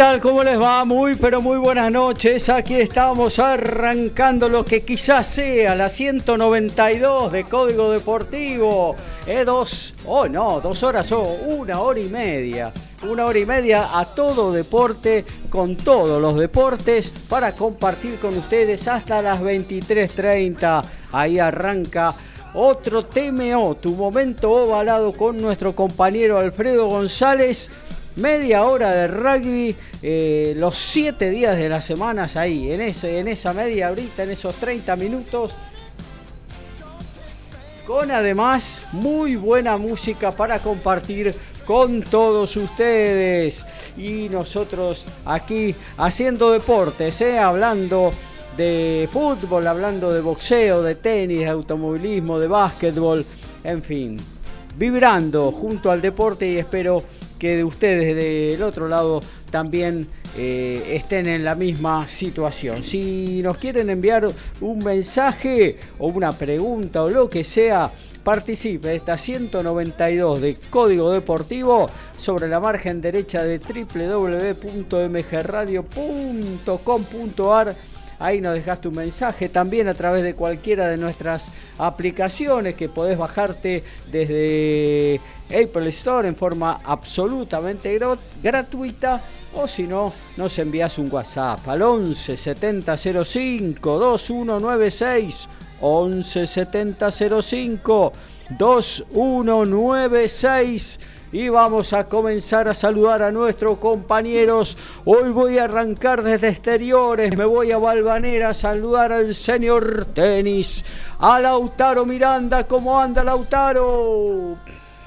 Tal? ¿Cómo les va? Muy, pero muy buenas noches. Aquí estamos arrancando lo que quizás sea la 192 de Código Deportivo. Eh, dos, oh no, dos horas o oh, una hora y media. Una hora y media a todo deporte, con todos los deportes, para compartir con ustedes hasta las 23.30. Ahí arranca otro TMO, tu momento ovalado con nuestro compañero Alfredo González media hora de rugby, eh, los siete días de las semanas ahí, en, ese, en esa media horita, en esos 30 minutos. Con además muy buena música para compartir con todos ustedes. Y nosotros aquí haciendo deportes, ¿eh? hablando de fútbol, hablando de boxeo, de tenis, de automovilismo, de básquetbol, en fin, vibrando junto al deporte y espero que de ustedes del otro lado también eh, estén en la misma situación. Si nos quieren enviar un mensaje o una pregunta o lo que sea, participe de esta 192 de Código Deportivo sobre la margen derecha de www.mgradio.com.ar Ahí nos dejaste un mensaje también a través de cualquiera de nuestras aplicaciones que podés bajarte desde Apple Store en forma absolutamente gratuita o si no, nos envías un WhatsApp al 11 70 05 2196 11 70 05 2196 y vamos a comenzar a saludar a nuestros compañeros. Hoy voy a arrancar desde exteriores, me voy a Valvanera a saludar al señor tenis, a Lautaro Miranda. ¿Cómo anda Lautaro?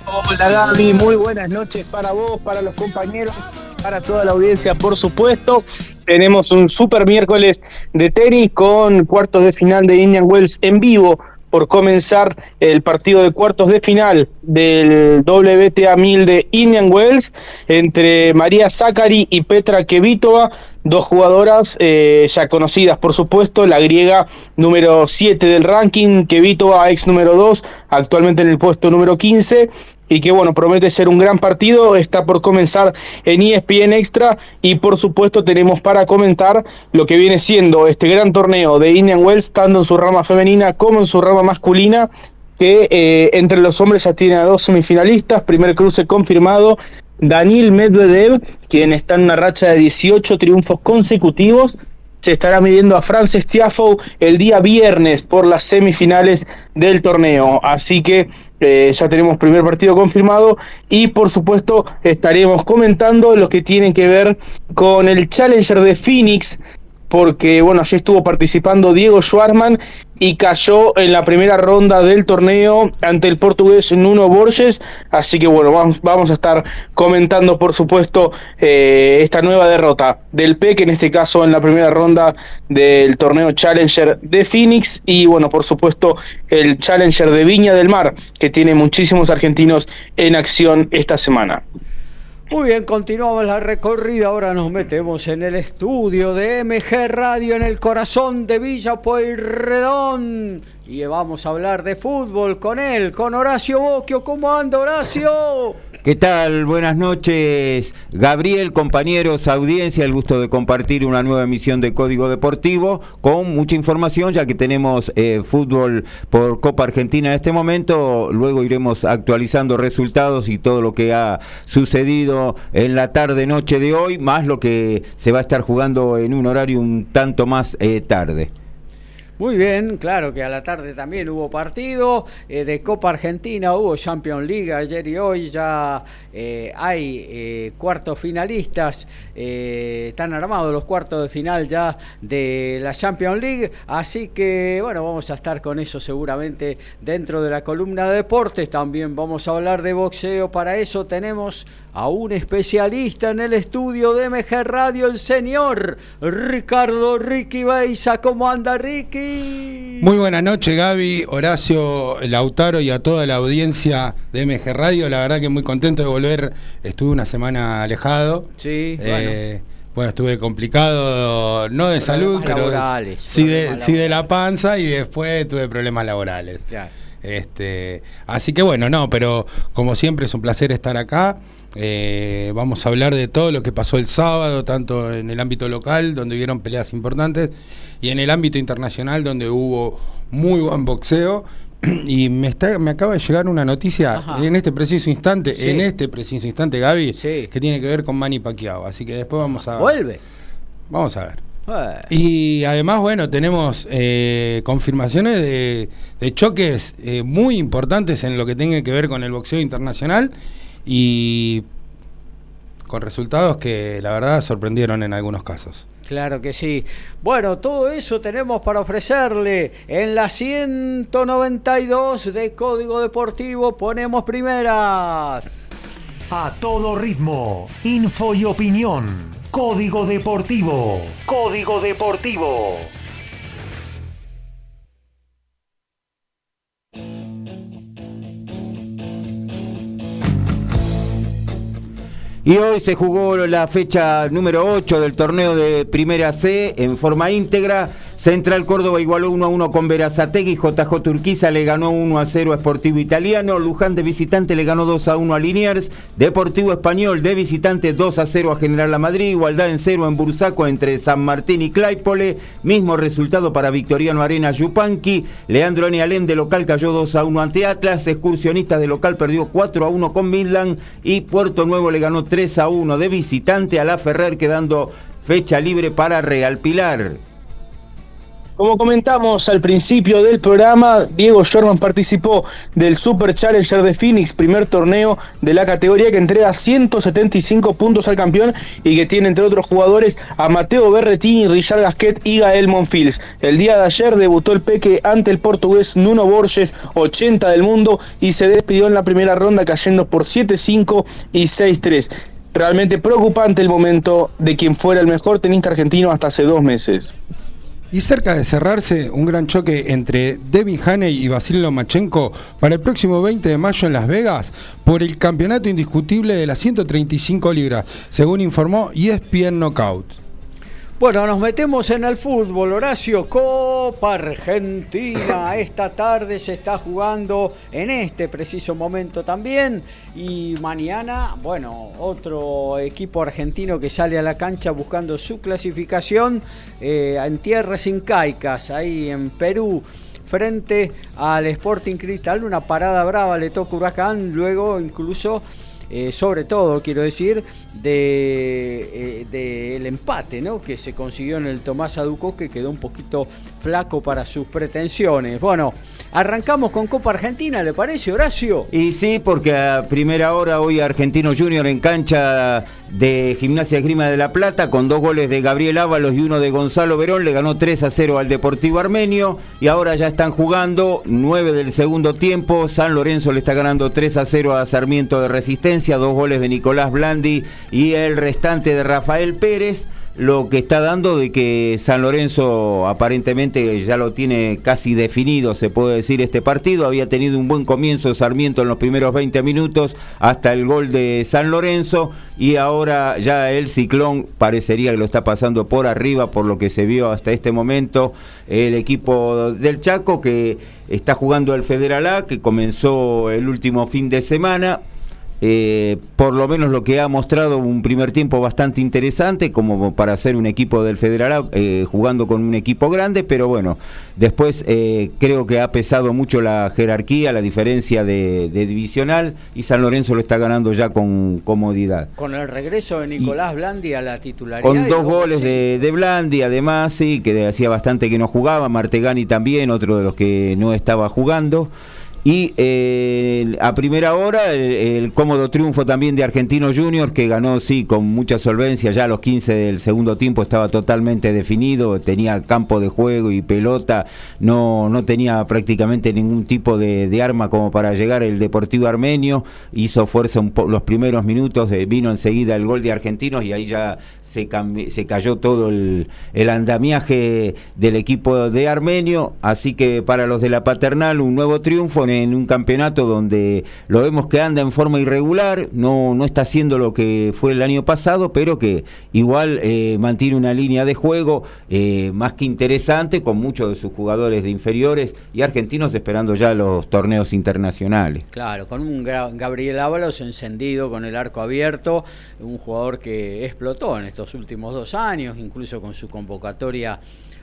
Hola Gaby, muy buenas noches para vos, para los compañeros, para toda la audiencia, por supuesto. Tenemos un super miércoles de tenis con cuartos de final de Indian Wells en vivo por comenzar el partido de cuartos de final del WTA 1000 de Indian Wells entre María Zachary y Petra Kevitova, dos jugadoras eh, ya conocidas por supuesto, la griega número 7 del ranking, Kevitova ex número 2, actualmente en el puesto número 15, y que bueno, promete ser un gran partido, está por comenzar en ESPN Extra y por supuesto tenemos para comentar lo que viene siendo este gran torneo de Indian Wells, tanto en su rama femenina como en su rama masculina, que eh, entre los hombres ya tiene a dos semifinalistas, primer cruce confirmado, Daniel Medvedev, quien está en una racha de 18 triunfos consecutivos, se estará midiendo a Frances Tiafoe el día viernes por las semifinales del torneo. Así que eh, ya tenemos primer partido confirmado y por supuesto estaremos comentando lo que tiene que ver con el Challenger de Phoenix porque bueno, allí estuvo participando Diego Schwarman y cayó en la primera ronda del torneo ante el portugués Nuno Borges, así que bueno, vamos, vamos a estar comentando por supuesto eh, esta nueva derrota del PEC, en este caso en la primera ronda del torneo Challenger de Phoenix y bueno, por supuesto el Challenger de Viña del Mar, que tiene muchísimos argentinos en acción esta semana. Muy bien, continuamos la recorrida. Ahora nos metemos en el estudio de MG Radio en el corazón de Villa Pueyrredón. Y vamos a hablar de fútbol con él, con Horacio Boquio. ¿Cómo anda Horacio? ¿Qué tal? Buenas noches, Gabriel, compañeros, audiencia, el gusto de compartir una nueva emisión de Código Deportivo con mucha información, ya que tenemos eh, fútbol por Copa Argentina en este momento, luego iremos actualizando resultados y todo lo que ha sucedido en la tarde-noche de hoy, más lo que se va a estar jugando en un horario un tanto más eh, tarde. Muy bien, claro que a la tarde también hubo partido eh, de Copa Argentina, hubo Champions League ayer y hoy, ya eh, hay eh, cuartos finalistas, están armados los cuartos de final ya de la Champions League, así que bueno, vamos a estar con eso seguramente dentro de la columna de deportes, también vamos a hablar de boxeo, para eso tenemos a un especialista en el estudio de MG Radio, el señor Ricardo Ricky Beisa. ¿Cómo anda Ricky? Muy buenas noches Gaby, Horacio, Lautaro y a toda la audiencia de MG Radio. La verdad que muy contento de volver. Estuve una semana alejado. Sí, eh, bueno. estuve complicado, no de salud, pero sí de, sí de la panza y después tuve problemas laborales. Este, así que bueno, no, pero como siempre es un placer estar acá. Eh, vamos a hablar de todo lo que pasó el sábado, tanto en el ámbito local, donde hubieron peleas importantes, y en el ámbito internacional, donde hubo muy buen boxeo. Y me, está, me acaba de llegar una noticia en este preciso instante, en este preciso instante, Gaby, que tiene que ver con Manny Pacquiao. Así que después vamos a. ¿Vuelve? Vamos a ver. Y además, bueno, tenemos eh, confirmaciones de, choques eh, muy importantes en lo que tenga que ver con el boxeo internacional y con resultados que la verdad sorprendieron en algunos casos. Claro que sí. Bueno, todo eso tenemos para ofrecerle en la 192 de Código Deportivo. Ponemos primeras. A todo ritmo, info y opinión. Código Deportivo. Código Deportivo. Y hoy se jugó la fecha número 8 del torneo de Primera C en forma íntegra. Central Córdoba igualó 1 a 1 con Verazategui, JJ Turquiza le ganó 1 a 0 a Sportivo Italiano, Luján de visitante le ganó 2 a 1 a Liniers, Deportivo Español de visitante 2 a 0 a General La Madrid, igualdad en 0 en Bursaco entre San Martín y Claypole, mismo resultado para Victoriano Arena Yupanqui, Leandro Alem de local cayó 2 a 1 ante Atlas, Excursionistas de local perdió 4 a 1 con Midland y Puerto Nuevo le ganó 3 a 1 de visitante a La Ferrer quedando fecha libre para Real Pilar. Como comentamos al principio del programa, Diego Sherman participó del Super Challenger de Phoenix, primer torneo de la categoría que entrega 175 puntos al campeón y que tiene entre otros jugadores a Mateo Berretini, Richard Gasquet y Gael Monfils. El día de ayer debutó el Peque ante el portugués Nuno Borges, 80 del mundo, y se despidió en la primera ronda cayendo por 7-5 y 6-3 realmente preocupante el momento de quien fuera el mejor tenista argentino hasta hace dos meses. Y cerca de cerrarse, un gran choque entre Devin Haney y Basil Lomachenko para el próximo 20 de mayo en Las Vegas por el campeonato indiscutible de las 135 libras, según informó ESPN Knockout. Bueno, nos metemos en el fútbol, Horacio. Copa Argentina. Esta tarde se está jugando en este preciso momento también. Y mañana, bueno, otro equipo argentino que sale a la cancha buscando su clasificación eh, en tierras incaicas, ahí en Perú frente al Sporting Cristal. Una parada brava le toca Huracán, luego incluso eh, sobre todo, quiero decir, del de, eh, empate ¿no? que se consiguió en el Tomás Aduco, que quedó un poquito flaco para sus pretensiones. Bueno, arrancamos con Copa Argentina, ¿le parece, Horacio? Y sí, porque a primera hora hoy Argentino Junior en cancha de Gimnasia Grima de la Plata, con dos goles de Gabriel Ábalos y uno de Gonzalo Verón, le ganó 3 a 0 al Deportivo Armenio y ahora ya están jugando 9 del segundo tiempo. San Lorenzo le está ganando 3 a 0 a Sarmiento de Resistencia, dos goles de Nicolás Blandi y el restante de Rafael Pérez lo que está dando de que San Lorenzo aparentemente ya lo tiene casi definido, se puede decir, este partido. Había tenido un buen comienzo Sarmiento en los primeros 20 minutos hasta el gol de San Lorenzo y ahora ya el ciclón parecería que lo está pasando por arriba por lo que se vio hasta este momento. El equipo del Chaco que está jugando el Federal A, que comenzó el último fin de semana eh, por lo menos lo que ha mostrado un primer tiempo bastante interesante, como para ser un equipo del Federal eh, jugando con un equipo grande, pero bueno, después eh, creo que ha pesado mucho la jerarquía, la diferencia de, divisional, y San Lorenzo lo está ganando ya con comodidad. Con el regreso de Nicolás Blandi a la titularidad. Con dos goles de, de, Blandi, además, sí, que hacía bastante que no jugaba, Martegani también, otro de los que no estaba jugando. Y eh, a primera hora el, cómodo triunfo también de Argentino Junior que ganó sí con mucha solvencia, ya a los 15 del segundo tiempo estaba totalmente definido, tenía campo de juego y pelota, no, no tenía prácticamente ningún tipo de, arma como para llegar el Deportivo Armenio, hizo fuerza un los primeros minutos, eh, vino enseguida el gol de Argentinos y ahí ya se, se cayó todo el, andamiaje del equipo de Armenio, así que para los de la paternal un nuevo triunfo en un campeonato donde lo vemos que anda en forma irregular, no, no está haciendo lo que fue el año pasado, pero que igual eh, mantiene una línea de juego eh, más que interesante con muchos de sus jugadores de inferiores y argentinos esperando ya los torneos internacionales. Claro, con un Gabriel Ábalos encendido, con el arco abierto, un jugador que explotó en estos últimos dos años, incluso con su convocatoria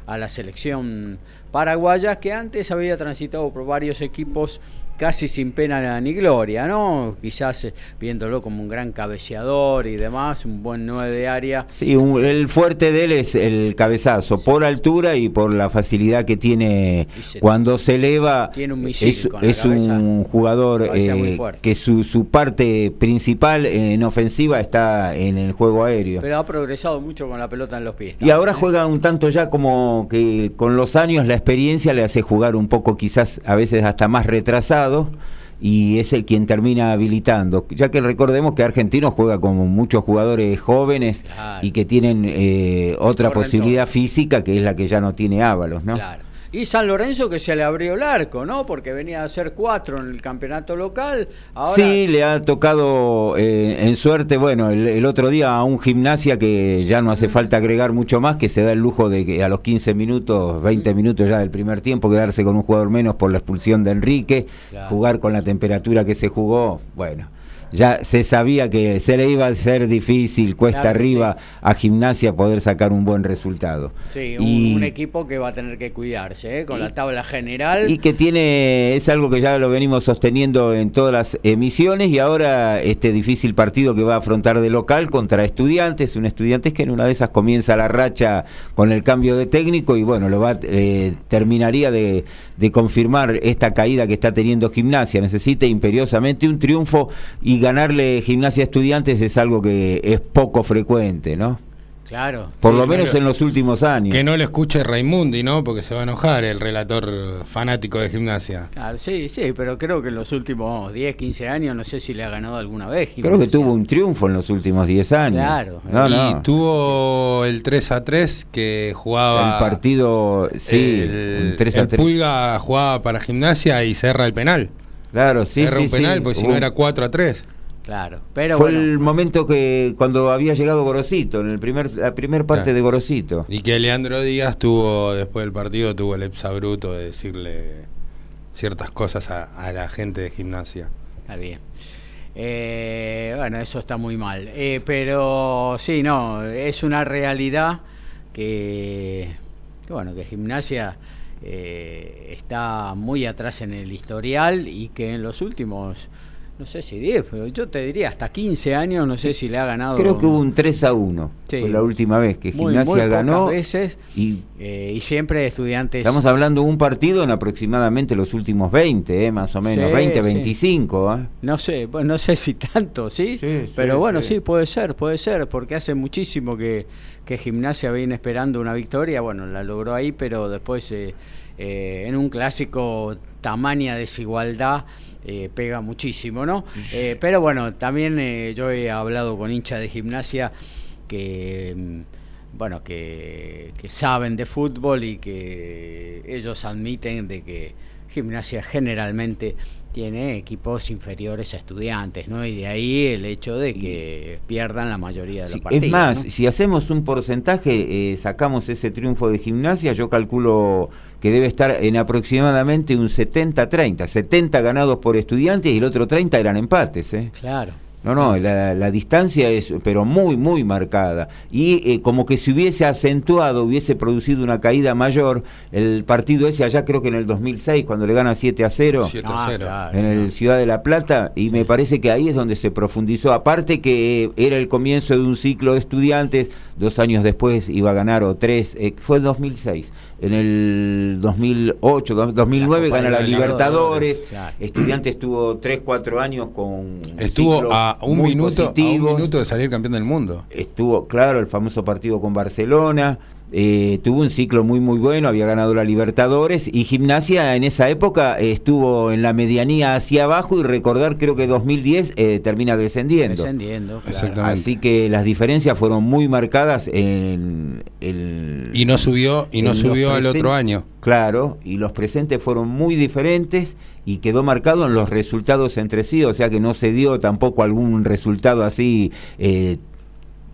a la selección paraguaya, que antes había transitado por varios equipos casi sin pena ni gloria, ¿no? Quizás eh, viéndolo como un gran cabeceador y demás, un buen nueve de área. Sí, el fuerte de él es el cabezazo, por altura y por la facilidad que tiene cuando se eleva. Tiene un es, es un jugador eh, que su, su parte principal en ofensiva está en el juego aéreo. Pero ha progresado mucho con la pelota en los pies. Y ahora ¿eh? juega un tanto ya como que con los años la experiencia le hace jugar un poco quizás a veces hasta más retrasado y es el quien termina habilitando. Ya que recordemos que Argentino juega con muchos jugadores jóvenes y que tienen eh, otra posibilidad física que es la que ya no tiene Ábalos, ¿no? Y San Lorenzo que se le abrió el arco, ¿no? Porque venía a ser cuatro en el campeonato local. Sí, le ha tocado eh, en suerte, bueno, el, otro día a un gimnasia que ya no hace falta agregar mucho más, que se da el lujo de que a los 15 minutos, 20 minutos ya del primer tiempo, quedarse con un jugador menos por la expulsión de Enrique, jugar con la temperatura que se jugó, bueno ya se sabía que se le iba a ser difícil, cuesta arriba a gimnasia poder sacar un buen resultado. Sí, un, equipo que va a tener que cuidarse ¿eh? con la tabla general. Y que tiene, es algo que ya lo venimos sosteniendo en todas las emisiones y ahora este difícil partido que va a afrontar de local contra estudiantes, un estudiante que en una de esas comienza la racha con el cambio de técnico y bueno, lo va eh, terminaría de, de confirmar esta caída que está teniendo gimnasia, necesita imperiosamente un triunfo y ganarle gimnasia a estudiantes es algo que es poco frecuente, ¿no? Claro. Por lo menos en los últimos años. Que no lo escuche Raimundi, ¿no? Porque se va a enojar el relator fanático de gimnasia. Claro, sí, sí, pero creo que en los últimos 10, 15 años, no sé si le ha ganado alguna vez. Creo que tuvo un triunfo en los últimos 10 años. Claro. y tuvo el 3 a 3 que jugaba. El partido, sí, el, 3 a 3. Pulga jugaba para gimnasia y cerra el penal. Claro, sí, Cerra un penal, pues si no era 4 a 3. Claro, pero fue el momento que cuando había llegado Gorosito, en el primer la primer parte de Gorosito. Y que Leandro Díaz tuvo después del partido tuvo el bruto de decirle ciertas cosas a, la gente de gimnasia. Está bien. Eh, bueno, eso está muy mal. Eh, pero sí, no, es una realidad que, bueno, que gimnasia eh, está muy atrás en el historial y que en los últimos no sé si 10, pero yo te diría hasta 15 años, no sé si le ha ganado. Creo que hubo un 3 a 1. Fue la última vez que Gimnasia ganó. veces y, eh, y siempre estudiantes. Estamos hablando de un partido en aproximadamente los últimos 20, eh, más o menos, 20, 25. ¿eh? No sé, pues no sé si tanto, ¿sí? pero bueno, sí. puede ser, puede ser, porque hace muchísimo que, que Gimnasia viene esperando una victoria. Bueno, la logró ahí, pero después eh, en un clásico tamaña desigualdad eh, pega muchísimo, ¿no? Eh, pero bueno, también eh, yo he hablado con hinchas de gimnasia que, mm, bueno, que, que saben de fútbol y que ellos admiten de que gimnasia generalmente tiene equipos inferiores a estudiantes, ¿no? Y de ahí el hecho de que pierdan la mayoría de los partidos. Es más, si hacemos un porcentaje, eh, sacamos ese triunfo de gimnasia, yo calculo que debe estar en aproximadamente un 70-30, 70 ganados por estudiantes y el otro 30 eran empates, ¿eh? Claro. No, no, la, distancia es, pero muy, muy marcada. Y eh, como que si hubiese acentuado, hubiese producido una caída mayor, el partido ese allá creo que en el 2006, cuando le gana 7 a 0, 7 a 0. en el Ciudad de la Plata, y me parece que ahí es donde se profundizó. Aparte que era el comienzo de un ciclo de estudiantes, dos años después iba a ganar, o tres, eh, fue el 2006 en el 2008, 2009 gana la Libertadores, Estudiantes estuvo 3, 4 años con estuvo a un minuto a un minuto de salir campeón del mundo. Estuvo, claro, el famoso partido con Barcelona. Eh, tuvo un ciclo muy muy bueno, había ganado la Libertadores y Gimnasia en esa época estuvo en la medianía hacia abajo y recordar creo que 2010 eh, termina descendiendo. Descendiendo, Así que las diferencias fueron muy marcadas en el... Y no subió, y no subió al otro año. Claro, y los presentes fueron muy diferentes y quedó marcado en los resultados entre sí, o sea que no se dio tampoco algún resultado así eh,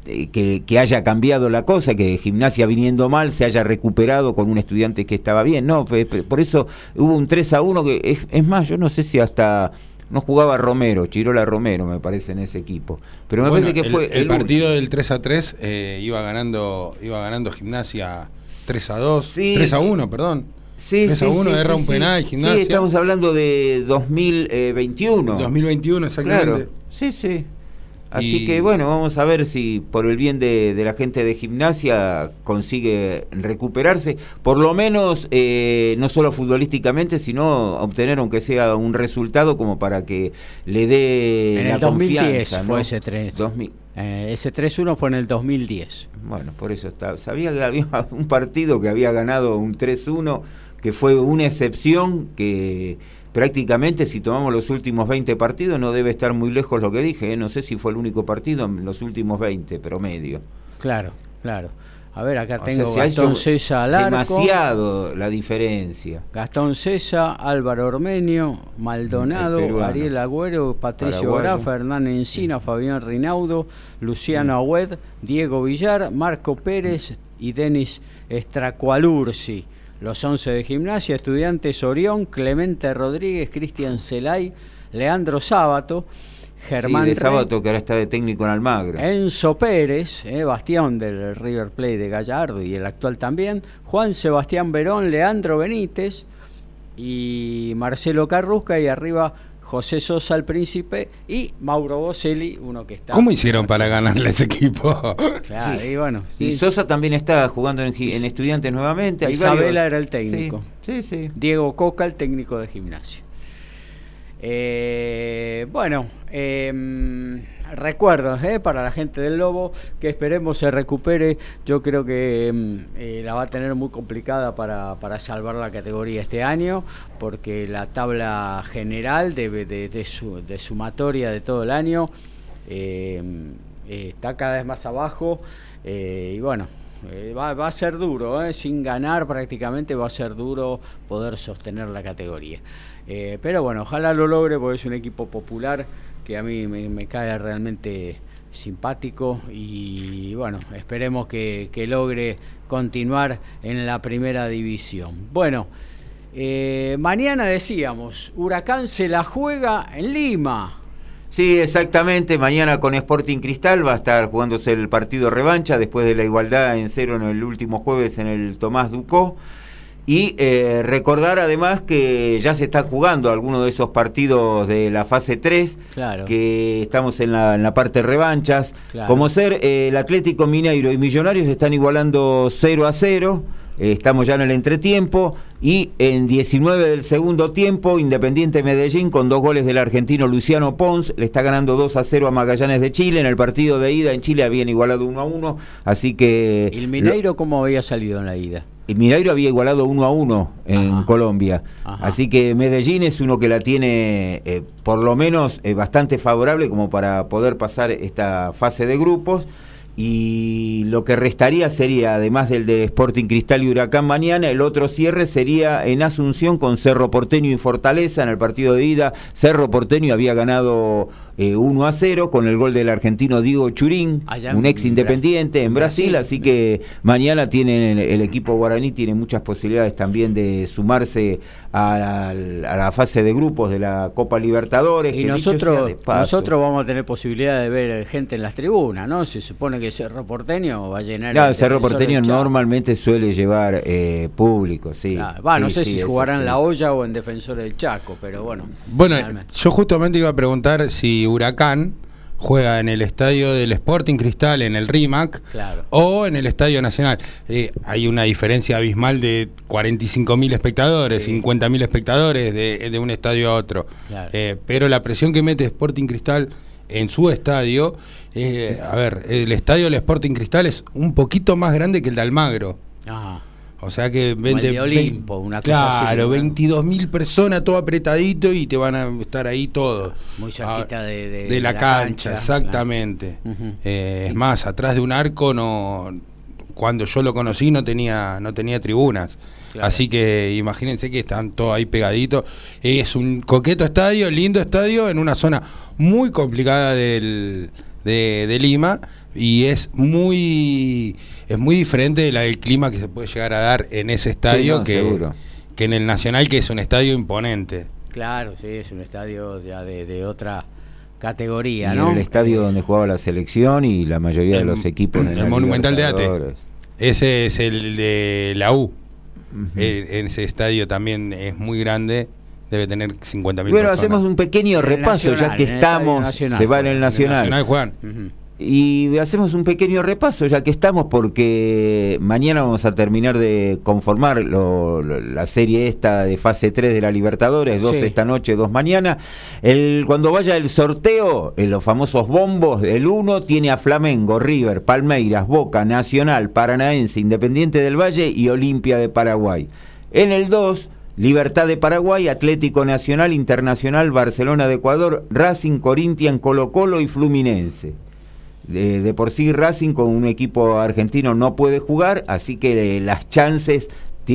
eh, que, haya cambiado la cosa, que gimnasia viniendo mal se haya recuperado con un estudiante que estaba bien. No, por eso hubo un 3 a 1 que es, más, yo no sé si hasta no jugaba Romero, Chirola Romero me parece en ese equipo. Pero me parece que fue el, partido del 3 a 3 eh, iba ganando iba ganando Gimnasia 3 a 2, 3 a 1, perdón. Sí, 3 a 1 sí, un penal Gimnasia. Sí, estamos hablando de 2021. 2021 exactamente. Sí, sí. Así que bueno, vamos a ver si por el bien de, la gente de gimnasia consigue recuperarse, por lo menos eh, no solo futbolísticamente, sino obtener aunque sea un resultado como para que le dé en el 2010 fue ese 3. Eh, ese 3-1 fue en el 2010. Bueno, por eso está. Sabía que había un partido que había ganado un 3-1, que fue una excepción que prácticamente si tomamos los últimos 20 partidos no debe estar muy lejos lo que dije, ¿eh? no sé si fue el único partido en los últimos 20, promedio. Claro, claro. A ver, acá tengo Gastón César al Demasiado la diferencia. Gastón César, Álvaro Ormenio, Maldonado, Ariel Agüero, Patricio Grafa, Hernán Encina, Fabián Rinaudo, Luciano Agüed, Diego Villar, Marco Pérez y Denis Estracualursi. Los 11 de gimnasia, estudiantes Orión, Clemente Rodríguez, Cristian Celay, Leandro Sábato, Germán sí, Sábato que ahora está de técnico en Almagro. Enzo Pérez, eh, bastión del River Plate de Gallardo y el actual también, Juan Sebastián Verón, Leandro Benítez y Marcelo Carrusca y arriba José Sosa el príncipe y Mauro Boselli, uno que está. ¿Cómo hicieron para ganarle ese equipo? Claro, y bueno. Y Sosa también está jugando en, Estudiantes nuevamente. Isabela era el técnico. Sí, sí, Diego Coca, el técnico de gimnasio. Eh, bueno, eh, recuerdos ¿eh? para la gente del Lobo, que esperemos se recupere. Yo creo que mm, eh, la va a tener muy complicada para, salvar la categoría este año, porque la tabla general de, de, sumatoria de todo el año eh, está cada vez más abajo. y bueno, va, va, a ser duro, sin ganar prácticamente va a ser duro poder sostener la categoría. Pero bueno, ojalá lo logre porque es un equipo popular que a mí me, cae realmente simpático y bueno, esperemos que, logre continuar en la primera división. Bueno, eh, mañana decíamos, Huracán se la juega en Lima. Sí, exactamente. Mañana con Sporting Cristal va a estar jugándose el partido revancha después de la igualdad en cero en el último jueves en el Tomás Ducó. Y eh, recordar además que ya se está jugando algunos de esos partidos de la fase 3, que estamos en la, en la parte revanchas, como ser eh, el Atlético Mineiro y Millonarios están igualando 0 a 0. Eh, estamos ya en el entretiempo y en 19 del segundo tiempo, Independiente Medellín con dos goles del argentino Luciano Pons, le está ganando 2 a 0 a Magallanes de Chile. En el partido de ida en Chile habían igualado 1 a 1, así que... ¿Y el Mineiro cómo había salido en la ida? El Mineiro había igualado 1 a 1 en Colombia, así que Medellín es uno que la tiene eh, por lo menos eh, bastante favorable como para poder pasar esta fase de grupos y lo que restaría sería, además del de Sporting Cristal y Huracán mañana, el otro cierre sería en Asunción con Cerro Porteño y Fortaleza en el partido de ida. Cerro Porteño había ganado 1 eh, a 0 con el gol del argentino Diego Churín, un ex independiente en Brasil, así que mañana tienen el, equipo guaraní tiene muchas posibilidades también de sumarse a la, fase de grupos de la Copa Libertadores. Y nosotros, nosotros vamos a tener posibilidad de ver gente en las tribunas, ¿no? Se supone que Cerro Porteño va a llenar. Claro, Cerro Porteño normalmente suele llevar eh, público, sí. va, no sé si jugarán la olla o en Defensor del Chaco, pero bueno. Bueno, yo justamente iba a preguntar si Huracán juega en el estadio del Sporting Cristal, en el RIMAC, o en el Estadio Nacional. Eh, hay una diferencia abismal de 45.000 espectadores, 50.000 espectadores de, un estadio a otro. Eh, pero la presión que mete Sporting Cristal en su estadio, eh, a ver, el estadio del Sporting Cristal es un poquito más grande que el de Almagro. Ajá. O sea que 20, Olimpo, una cosa Claro, 22 mil personas, todo apretadito y te van a estar ahí todos. Muy cerquita de, de, la, cancha, exactamente. Eh, es más, atrás de un arco no cuando yo lo conocí no tenía no tenía tribunas. Así que imagínense que están todos ahí pegaditos. Es un coqueto estadio, lindo estadio, en una zona muy complicada del, de Lima y es muy es muy diferente del clima que se puede llegar a dar en ese estadio que, que en el Nacional, que es un estadio imponente. Claro, sí, es un estadio ya de, otra categoría, y En el estadio donde jugaba la selección y la mayoría de los equipos. el Monumental de Ate. Ese es el de la U. en ese estadio también es muy grande debe tener 50.000 bueno, Bueno, hacemos un pequeño repaso ya que estamos. se va en el Nacional. nacional Juan. Y hacemos un pequeño repaso ya que estamos porque mañana vamos a terminar de conformar la serie esta de fase 3 de la Libertadores, dos esta noche, dos mañana. El, cuando vaya el sorteo, en los famosos bombos, el 1 tiene a Flamengo, River, Palmeiras, Boca, Nacional, Paranaense, Independiente del Valle y Olimpia de Paraguay. En el 2... Libertad de Paraguay, Atlético Nacional, Internacional, Barcelona de Ecuador, Racing, Corinthians, Colo Colo y Fluminense de, por sí Racing con un equipo argentino no puede jugar, así que eh, las chances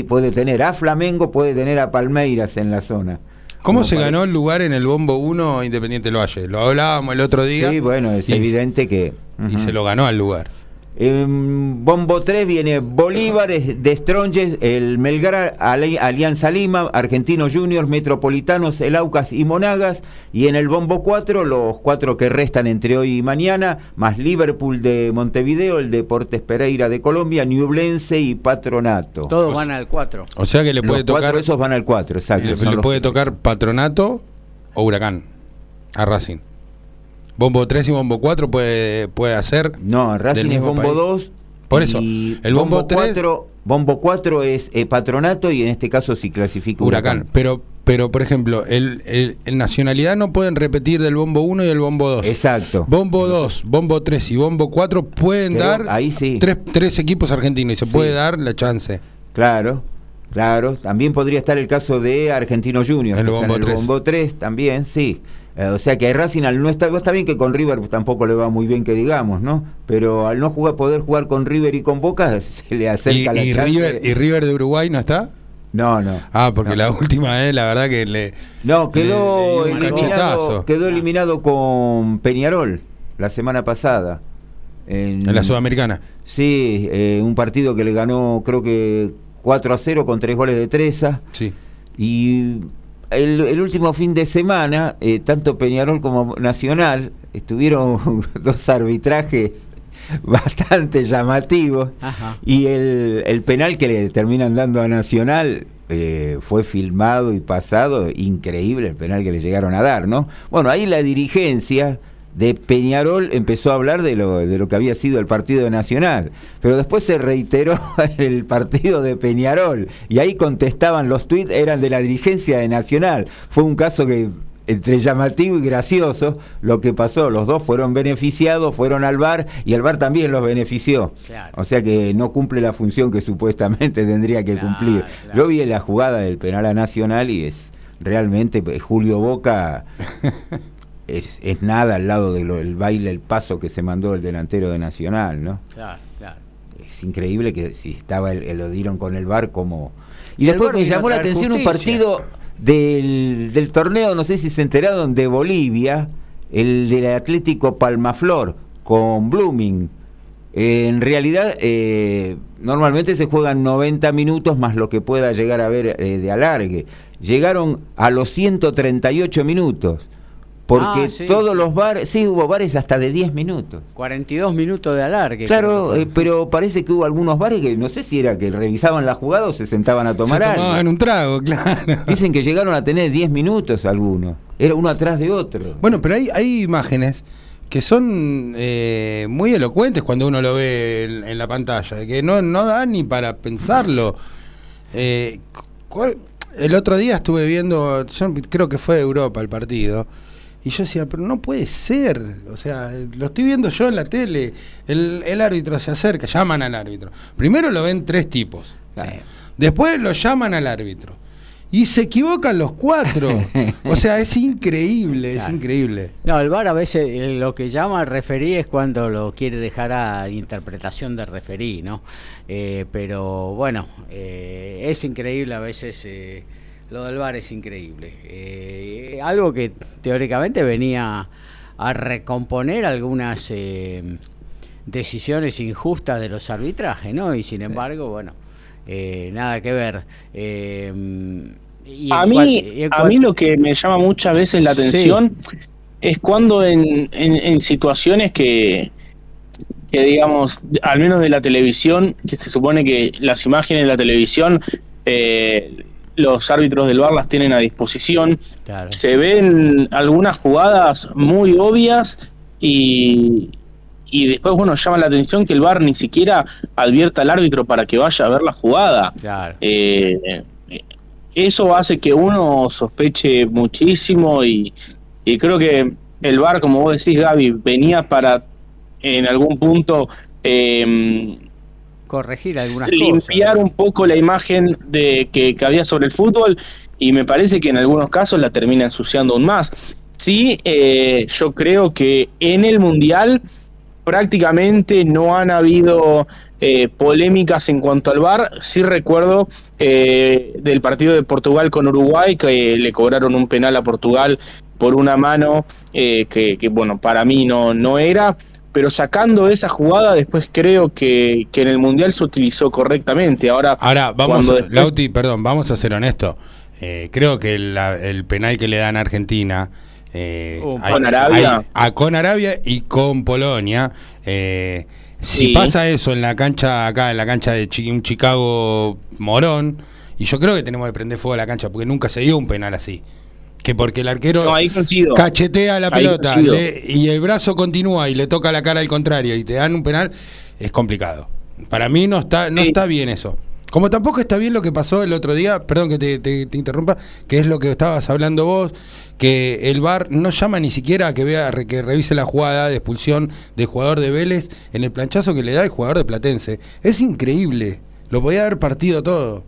puede tener a Flamengo, puede tener a Palmeiras en la zona. ¿Cómo se ganó el lugar en el Bombo 1 Independiente del Valle? Lo hablábamos el otro día. Sí, bueno, es evidente que... Y se lo ganó al lugar. En bombo 3 viene Bolívar de Stronges, el Melgar, Alianza Lima, Argentinos Juniors, Metropolitanos, El Aucas y Monagas. Y en el bombo 4, los cuatro que restan entre hoy y mañana, más Liverpool de Montevideo, el Deportes Pereira de Colombia, Newblense y Patronato. Todos van al 4. O sea que le puede tocar. Cuatro esos van al 4, exacto. Le, puede tocar Patronato o Huracán a Racing. Bombo 3 y Bombo 4 puede, puede hacer. No, Racing es Bombo 2. Por eso, el Bombo, 4, Bombo 4 es eh, Patronato y en este caso sí clasifica Huracán. Pero, pero, por ejemplo, el, el, Nacionalidad no pueden repetir del Bombo 1 y el Bombo 2. Exacto. Bombo 2, Bombo 3 y Bombo 4 pueden dar ahí sí. tres, tres, equipos argentinos y se puede dar la chance. Claro. Claro, también podría estar el caso de Argentino Junior. El, bombo, el 3. bombo 3 también, sí. Eh, o sea que a Racing al no estar, está bien que con River tampoco le va muy bien que digamos, ¿no? Pero al no jugar, poder jugar con River y con Boca se le acerca la y River, ¿Y River de Uruguay no está? No, no. Ah, porque la última vez, la verdad que le. No, quedó, eliminado, quedó eliminado con Peñarol la semana pasada. En, la Sudamericana. Sí, eh, un partido que le ganó, creo que 4 a 0 con tres goles de Treza. Sí. Y el, último fin de semana, eh, tanto Peñarol como Nacional estuvieron dos arbitrajes bastante llamativos. Y el, penal que le terminan dando a Nacional eh, fue filmado y pasado, increíble el penal que le llegaron a dar, ¿no? Bueno, ahí la dirigencia de Peñarol empezó a hablar de lo, de lo que había sido el partido nacional, pero después se reiteró el partido de Peñarol y ahí contestaban los tweets, eran de la dirigencia de Nacional. Fue un caso que entre llamativo y gracioso lo que pasó, los dos fueron beneficiados, fueron al bar y el bar también los benefició. O sea que no cumple la función que supuestamente tendría que cumplir. Yo vi la jugada del penal a Nacional y es realmente pues, Julio Boca es, nada al lado del baile, el paso que se mandó el delantero de Nacional, ¿no? Claro, claro. Es increíble que si estaba el, lo dieron con el bar como... Y después me llamó la atención un partido del, del torneo, no sé si se enteraron, de Bolivia, el del Atlético Palmaflor con Blooming. en realidad, eh, normalmente se juegan 90 minutos más lo que pueda llegar a ver eh, de alargue. Llegaron a los 138 minutos. Porque ah, todos los bares, sí, hubo bares hasta de 10 minutos. 42 minutos de alargue. Claro, eh, pero parece que hubo algunos bares que no sé si era que revisaban la jugada o se sentaban a tomar se algo. en un trago, claro. Dicen que llegaron a tener 10 minutos algunos. Era uno atrás de otro. Bueno, pero hay, hay imágenes que son eh, muy elocuentes cuando uno lo ve en, la pantalla, que no, no da ni para pensarlo. Eh, el otro día estuve viendo, yo creo que fue de Europa el partido, y yo decía, pero no puede ser. O sea, lo estoy viendo yo en la tele. El, árbitro se acerca, llaman al árbitro. Primero lo ven tres tipos. Después lo llaman al árbitro. Y se equivocan los cuatro. o sea, es increíble, es increíble. No, el VAR a veces eh, lo que llama referí es cuando lo quiere dejar a interpretación de referí, ¿no? Eh, pero bueno, eh, es increíble a veces lo del VAR es increíble. Eh, algo que teóricamente venía a recomponer algunas eh, decisiones injustas de los arbitrajes, ¿no? Y sin embargo, bueno, eh, nada que ver. a, mí, a mí lo que me llama muchas veces la atención es cuando en, en, situaciones que, que, digamos, al menos de la televisión, que se supone que las imágenes de la televisión eh, los árbitros del VAR las tienen a disposición. Se ven algunas jugadas muy obvias y, y después, bueno, llama la atención que el VAR ni siquiera advierta al árbitro para que vaya a ver la jugada. Eh, eso hace que uno sospeche muchísimo y, y creo que el VAR, como vos decís, Gaby, venía para en algún punto eh, corregir algunas limpiar un poco la imagen de que, había sobre el fútbol y me parece que en algunos casos la termina ensuciando aún más. Sí, eh, yo creo que en el Mundial prácticamente no han habido eh, polémicas en cuanto al VAR. Sí recuerdo eh, del partido de Portugal con Uruguay que le cobraron un penal a Portugal por una mano que, que, bueno, para mí no, no era pero sacando esa jugada, después creo que, en el Mundial se utilizó correctamente. Ahora, Ahora vamos, Lauti, perdón, vamos a ser honestos. Eh, creo que el penal que le dan a Argentina. Eh, con Arabia. a, con Arabia y con Polonia. Eh, si pasa eso en la cancha, acá en la cancha de un Chicago Morón, y yo creo que tenemos que prender fuego a la cancha, porque nunca se dio un penal así que porque el arquero cachetea la pelota y el brazo continúa y le toca la cara al contrario y te dan un penal, es complicado. Para mí no está, no está bien eso. Como tampoco está bien lo que pasó el otro día, perdón que te, interrumpa, que es lo que estabas hablando vos, que el VAR no llama ni siquiera a que vea, que revise la jugada de expulsión del jugador de Vélez en el planchazo que le da el jugador de Platense. Es increíble, lo podía haber partido todo.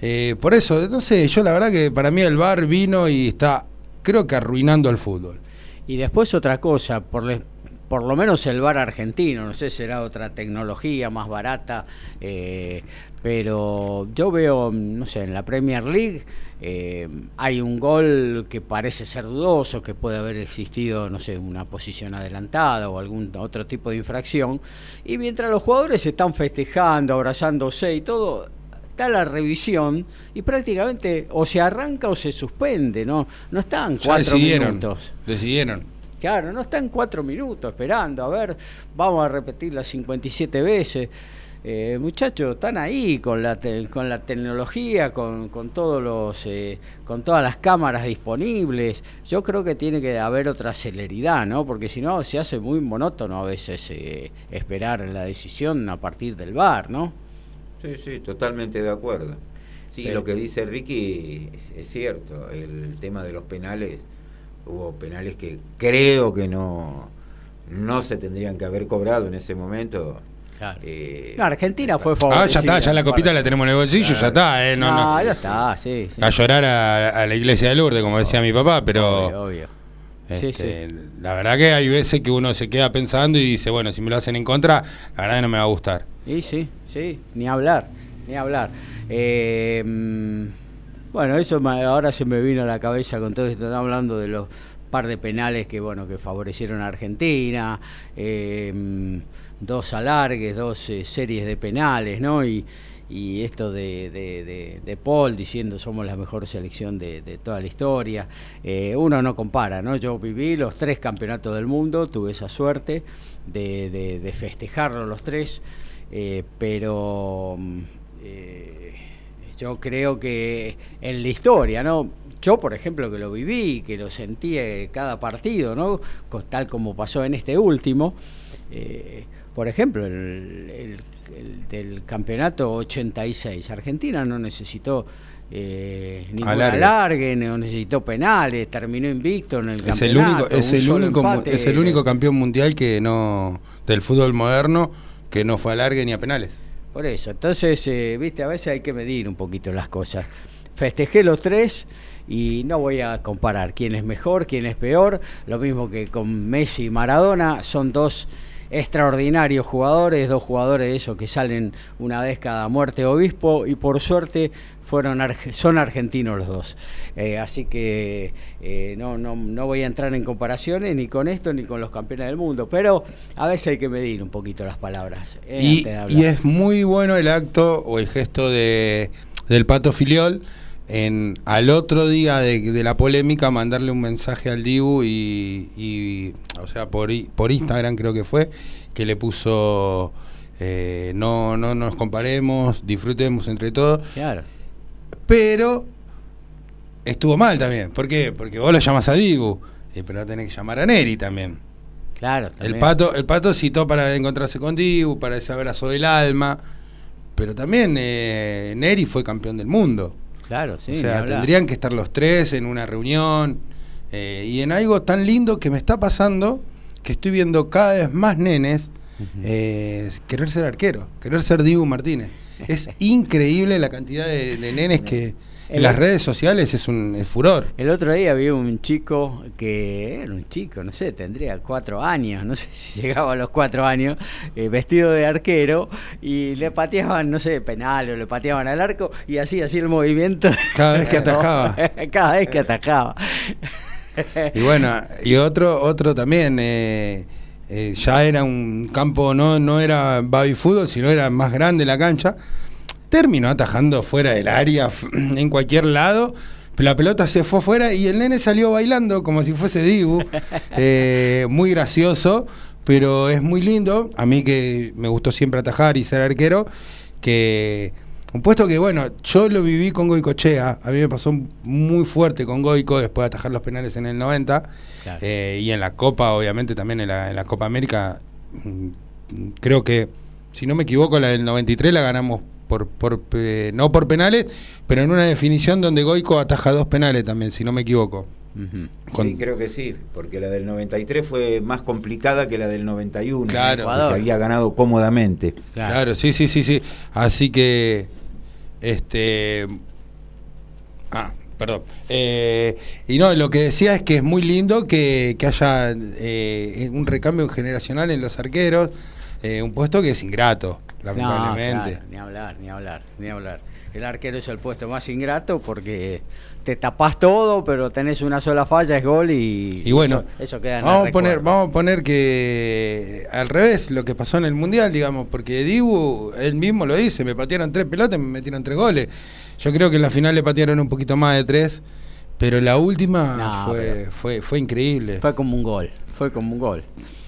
Eh, por eso, no sé, yo la verdad que para mí el bar vino y está, creo que arruinando el fútbol. Y después otra cosa, por, por lo menos el bar argentino, no sé, será otra tecnología más barata, eh, pero yo veo, no sé, en la Premier League eh, hay un gol que parece ser dudoso, que puede haber existido, no sé, una posición adelantada o algún otro tipo de infracción, y mientras los jugadores están festejando, abrazándose y todo, está la revisión y prácticamente o se arranca o se suspende, ¿no? No están cuatro minutos. Decidieron. Claro, no están cuatro minutos esperando, a ver, vamos a repetir las 57 veces. Eh, muchachos, están ahí con la, con la tecnología, con, con todos los, eh, con todas las cámaras disponibles. Yo creo que tiene que haber otra celeridad, ¿no? Porque si no se hace muy monótono a veces eh, esperar la decisión a partir del bar, ¿no? Sí, sí, totalmente de acuerdo. Sí, lo que dice Ricky es, cierto. El tema de los penales, hubo penales que creo que no, no se tendrían que haber cobrado en ese momento. Claro. Eh, Argentina fue favorita. Ah, ya está, ya la copita la tenemos en el bolsillo, ya está. Eh, no, ya está, sí, A llorar a, la iglesia de Lourdes, como decía mi papá, pero. Obvio, este, la verdad que hay veces que uno se queda pensando y dice, bueno, si me lo hacen en contra, la verdad que no me va a gustar. Y sí, Sí, ni hablar, ni hablar. Eh, bueno, eso ahora se me vino a la cabeza con todo esto, hablando de los par de penales que bueno que favorecieron a Argentina, em, dos alargues, dos eh, series de penales, ¿no? Y, y esto de, de, Paul diciendo somos la mejor selección de, toda la historia. Eh, uno no compara, ¿no? Yo viví los tres campeonatos del mundo, tuve esa suerte de, festejarlo los tres, eh, pero yo creo que en la historia, ¿no? Yo, por ejemplo, que lo viví, que lo sentí cada partido, ¿no? Tal como pasó en este último. Eh, por ejemplo, el, del campeonato 86, Argentina no necesitó eh, ningún alargue. no necesitó penales, terminó invicto en el es campeonato. El único, es, el único, es el único campeón mundial que no del fútbol moderno que no fue alargue ni a penales. Por eso, entonces, eh, viste, a veces hay que medir un poquito las cosas. Festejé los tres y no voy a comparar quién es mejor, quién es peor, lo mismo que con Messi y Maradona, son dos extraordinarios jugadores, dos jugadores de esos que salen una vez cada muerte obispo y por suerte fueron son argentinos los dos. Eh, así que eh, no, no, no voy a entrar en comparaciones ni con esto ni con los campeones del mundo, pero a veces hay que medir un poquito las palabras. Eh, y, y, es muy bueno el acto o el gesto de, del Pato Filiol en al otro día de, la polémica mandarle un mensaje al Dibu y, o sea por por Instagram creo que fue que le puso eh, no no nos comparemos disfrutemos entre todos. Claro. Pero estuvo mal también. ¿por qué? porque vos lo llamas a Dibu eh, pero tenés que llamar a Neri también. Claro el pato el pato citó para encontrarse con Dibu para ese abrazo del alma pero también eh, Neri fue campeón del mundo Claro, sí. O sea, tendrían que estar los tres en una reunión eh, y en algo tan lindo que me está pasando, que estoy viendo cada vez más nenes eh, querer ser arquero, querer ser Dibu Martínez. Es increíble la cantidad de nenes que, en las redes sociales es un furor. El otro día vi un chico que era un chico, no sé, tendría cuatro años, no sé si llegaba a los cuatro años, eh, vestido de arquero y le pateaban, no sé, penal o le pateaban al arco y así, así el movimiento. Cada vez que atajaba. Cada vez que atajaba. y bueno, y otro, otro también. Eh, eh, ya era un campo, no, no era baby fútbol, sino era más grande la cancha terminó atajando fuera del área, en cualquier lado. La pelota se fue afuera y el nene salió bailando como si fuese Dibu. Eh, muy gracioso, pero es muy lindo. A mí que me gustó siempre atajar y ser arquero, que un puesto que, bueno, yo lo viví con Goicochea. A mí me pasó muy fuerte con Goico después de atajar los penales en el 90. Eh, y en la Copa, obviamente, también en la, en la Copa América. Mm, creo que, si no me equivoco, la del 93 la ganamos por, por no por penales, pero en una definición donde Goico ataja dos penales también, si no me equivoco. Sí, creo que sí, porque la del 93 fue más complicada que la del 91. Claro, se había ganado cómodamente. Claro. sí, sí, sí, sí. Así que, este, ah, perdón. Eh, y no, lo que decía es que es muy lindo que, que haya eh, un recambio generacional en los arqueros, eh, un puesto que es ingrato lamentablemente. ni hablar, ni hablar, ni hablar. El arquero es el puesto más ingrato porque te tapas todo, pero tenés una sola falla, es gol y, y bueno, eso, queda en vamos a poner Vamos a poner que al revés lo que pasó en el Mundial, digamos, porque Dibu, él mismo lo dice, me patearon tres pelotas, me metieron tres goles. Yo creo que en la final le patearon un poquito más de tres, pero la última fue, fue, fue increíble. Fue como un gol, fue como un gol.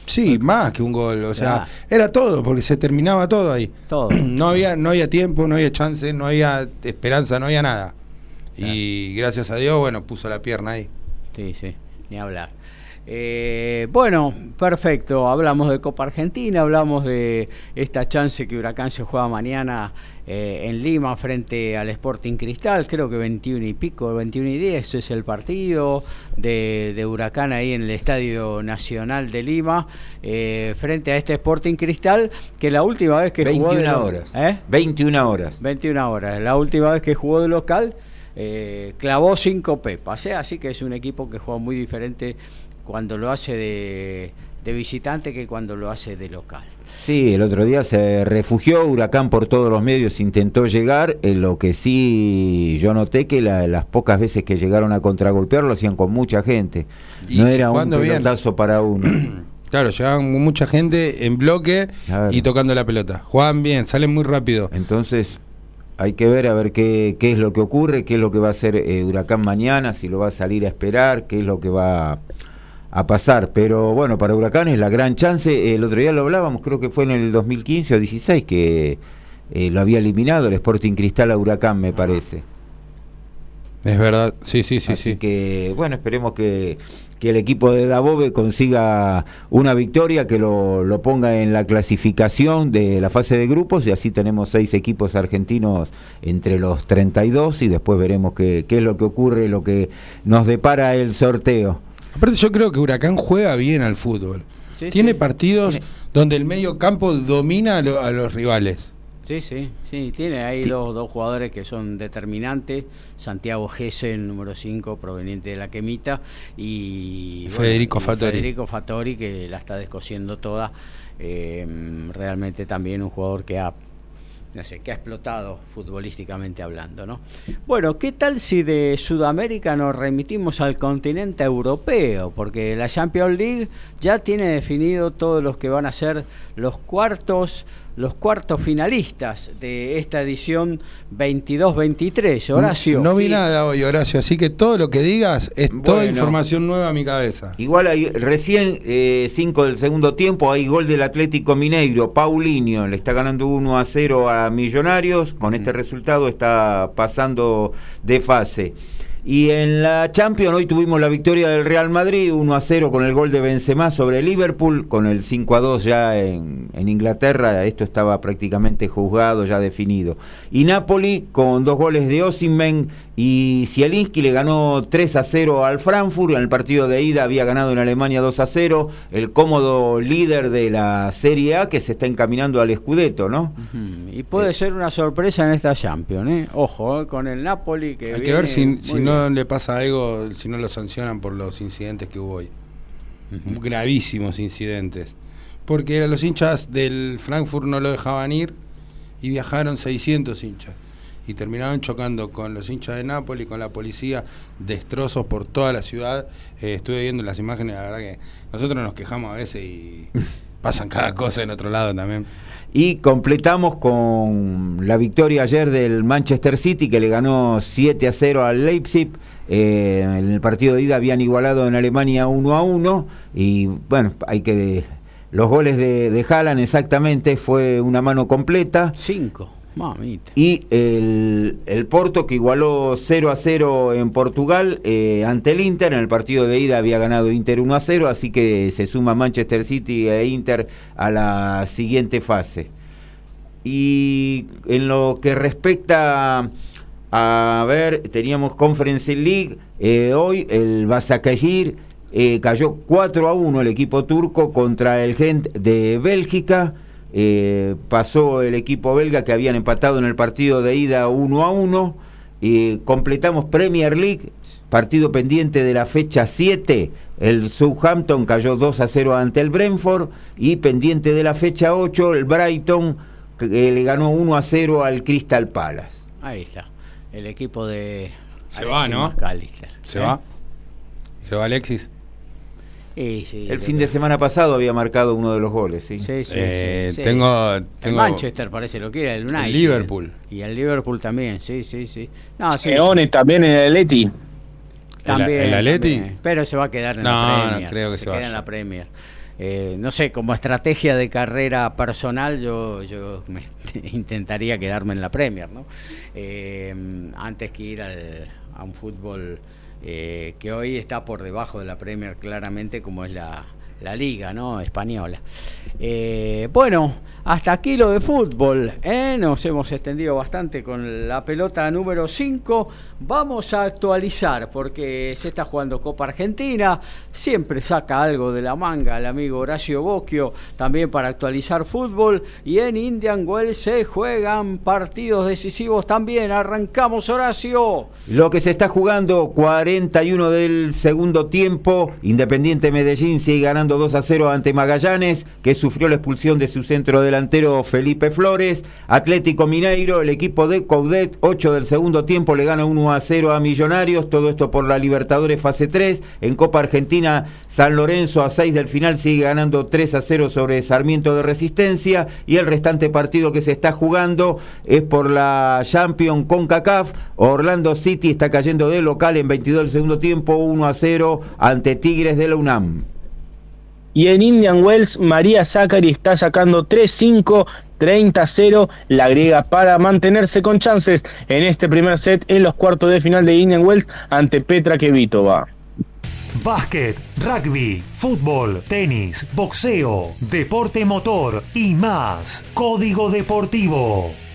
Sí, más que un gol, o sea, era todo, porque se terminaba todo ahí. Todo. No había, no había tiempo, no había chance, no había esperanza, no había nada. Y gracias a Dios, bueno, puso la pierna ahí. Sí, sí, ni hablar. Eh, bueno, perfecto. Hablamos de Copa Argentina, hablamos de esta chance que Huracán se juega mañana eh, en Lima frente al Sporting Cristal. Creo que 21 y pico, 21 y 10 es el partido de, Huracán ahí en el Estadio Nacional de Lima eh, frente a este Sporting Cristal que la última vez que 21 jugó. De horas. 21 horas. 21 horas. La última vez que jugó de local. clavó cinco pepas, así que es un equipo que juega muy diferente cuando lo hace de, de visitante que cuando lo hace de local. Sí, el otro día se refugió Huracán por todos los medios, intentó llegar, en lo que sí yo noté que las pocas veces que llegaron a contragolpear lo hacían con mucha gente. No era un pelotazo para uno. Claro, llegaban mucha gente en bloque y tocando la pelota. Juegan bien, salen muy rápido. Entonces, hay que ver a ver qué, qué es lo que ocurre, qué es lo que va a hacer eh, Huracán mañana, si lo va a salir a esperar, qué es lo que va a pasar. Pero bueno, para Huracán es la gran chance. El otro día lo hablábamos, creo que fue en el 2015 o 16 que eh, lo había eliminado el Sporting Cristal a Huracán, me parece. Es verdad, sí, sí, sí. Así que, bueno, esperemos que, que, el equipo de Dabove consiga una victoria, que lo, lo, ponga en la clasificación de la fase de grupos y así tenemos seis equipos argentinos entre los 32 y después veremos qué, qué es lo que ocurre, lo que nos depara el sorteo. Aparte yo creo que Huracán juega bien al fútbol. Tiene partidos donde el medio campo domina a los rivales. Sí, sí, sí, tiene ahí dos, dos jugadores que son determinantes, Santiago Gese, el número 5, proveniente de la Quemita, y Federico Fattori. Federico Fattori, que la está descosiendo toda, eh, realmente también un jugador que ha no sé, que ha explotado futbolísticamente hablando, ¿no? Bueno, ¿qué tal si de Sudamérica nos remitimos al continente europeo? Porque la Champions League ya tiene definido todos los que van a ser los cuartos los cuartos finalistas de esta edición 22-23. Horacio. No, vi nada hoy, Horacio, así que todo lo que digas es toda información nueva a mi cabeza. Igual hay recién 5 eh, del segundo tiempo, hay gol del Atlético Mineiro, Paulinho, le está ganando 1 a 0 a Millonarios, con este mm. resultado está pasando de fase. Y en la Champions hoy tuvimos la victoria del Real Madrid 1 a 0 con el gol de Benzema sobre Liverpool, con el 5 a 2 ya en, en, Inglaterra, esto estaba prácticamente juzgado, ya definido. Y Napoli con dos goles de Osimhen y Zielinski le ganó 3 a 0 al Frankfurt. En el partido de ida había ganado en Alemania 2 a 0. El cómodo líder de la Serie A que se está encaminando al Scudetto, ¿no? Y puede ser una sorpresa en esta Champions, ¿eh? Ojo, ¿eh? con el Napoli que. Hay que ver si, no le pasa algo, si no lo sancionan por los incidentes que hubo hoy. Gravísimos incidentes. Porque los hinchas del Frankfurt no lo dejaban ir y viajaron 600 hinchas y terminaron chocando con los hinchas de Nápoles, con la policía, destrozos por toda la ciudad. Eh, estuve viendo las imágenes, la verdad que nosotros nos quejamos a veces y pasan cada cosa en otro lado también. Y completamos con la victoria ayer del Manchester City que le ganó 7 a 0 al Leipzig. Eh, en el partido de ida habían igualado en Alemania 1 a 1 y bueno, hay que los goles de, de Haaland exactamente fue una mano completa. Cinco. Y el, Porto que igualó 0 a 0 en Portugal eh, ante el Inter. En el partido de ida había ganado Inter 1 a 0, así que se suma Manchester City e Inter a la siguiente fase. Y en lo que respecta a ver, teníamos Conference League. Eh, hoy el Basakajir eh, cayó 4 a 1 el equipo turco contra el Gent de Bélgica. Eh, pasó el equipo belga que habían empatado en el partido de ida 1 a 1. Y completamos Premier League, partido pendiente de la fecha 7. El Southampton cayó 2 a 0 ante el Brentford. Y pendiente de la fecha 8, el Brighton le ganó 1 a 0 al Crystal Palace. Ahí está, el equipo de. Se va, ¿no? Se va. Se va Alexis el fin de semana pasado había marcado uno de los goles, sí. sí, eh, tengo, El Manchester parece lo que era, el United. El Liverpool. Y el Liverpool también, sí, sí, sí. No, también en el Atleti. También. ¿El, Atleti? pero se va a quedar en la Premier. No, creo que se, queda en la Premier. Eh, no sé, como estrategia de carrera personal, yo, yo intentaría quedarme en la Premier, ¿no? Eh, antes que ir al, a un fútbol eh, que hoy está por debajo de la Premier claramente como es la, la liga ¿no? española. bueno, hasta aquí lo de fútbol. ¿eh? Nos hemos extendido bastante con la pelota número 5. Vamos a actualizar porque se está jugando Copa Argentina. Siempre saca algo de la manga el amigo Horacio Bocchio también para actualizar fútbol. Y en Indian Wells se juegan partidos decisivos también. Arrancamos, Horacio. Lo que se está jugando, 41 del segundo tiempo. Independiente Medellín sigue ganando 2 a 0 ante Magallanes, que sufrió la expulsión de su centro de delantero Felipe Flores. Atlético Mineiro, el equipo de Coudet, 8 del segundo tiempo, le gana 1 a 0 a Millonarios. Todo esto por la Libertadores fase 3. En Copa Argentina, San Lorenzo a 6 del final sigue ganando 3 a 0 sobre Sarmiento de Resistencia. Y el restante partido que se está jugando es por la Champion CONCACAF. Orlando City está cayendo de local en 22 del segundo tiempo, 1 a 0 ante Tigres de la UNAM. Y en Indian Wells, María Zachary está sacando 3-5. 30-0 la griega para mantenerse con chances en este primer set en los cuartos de final de Indian Wells ante Petra Kevitova. Básquet, rugby, fútbol, tenis, boxeo, deporte motor y más. Código Deportivo.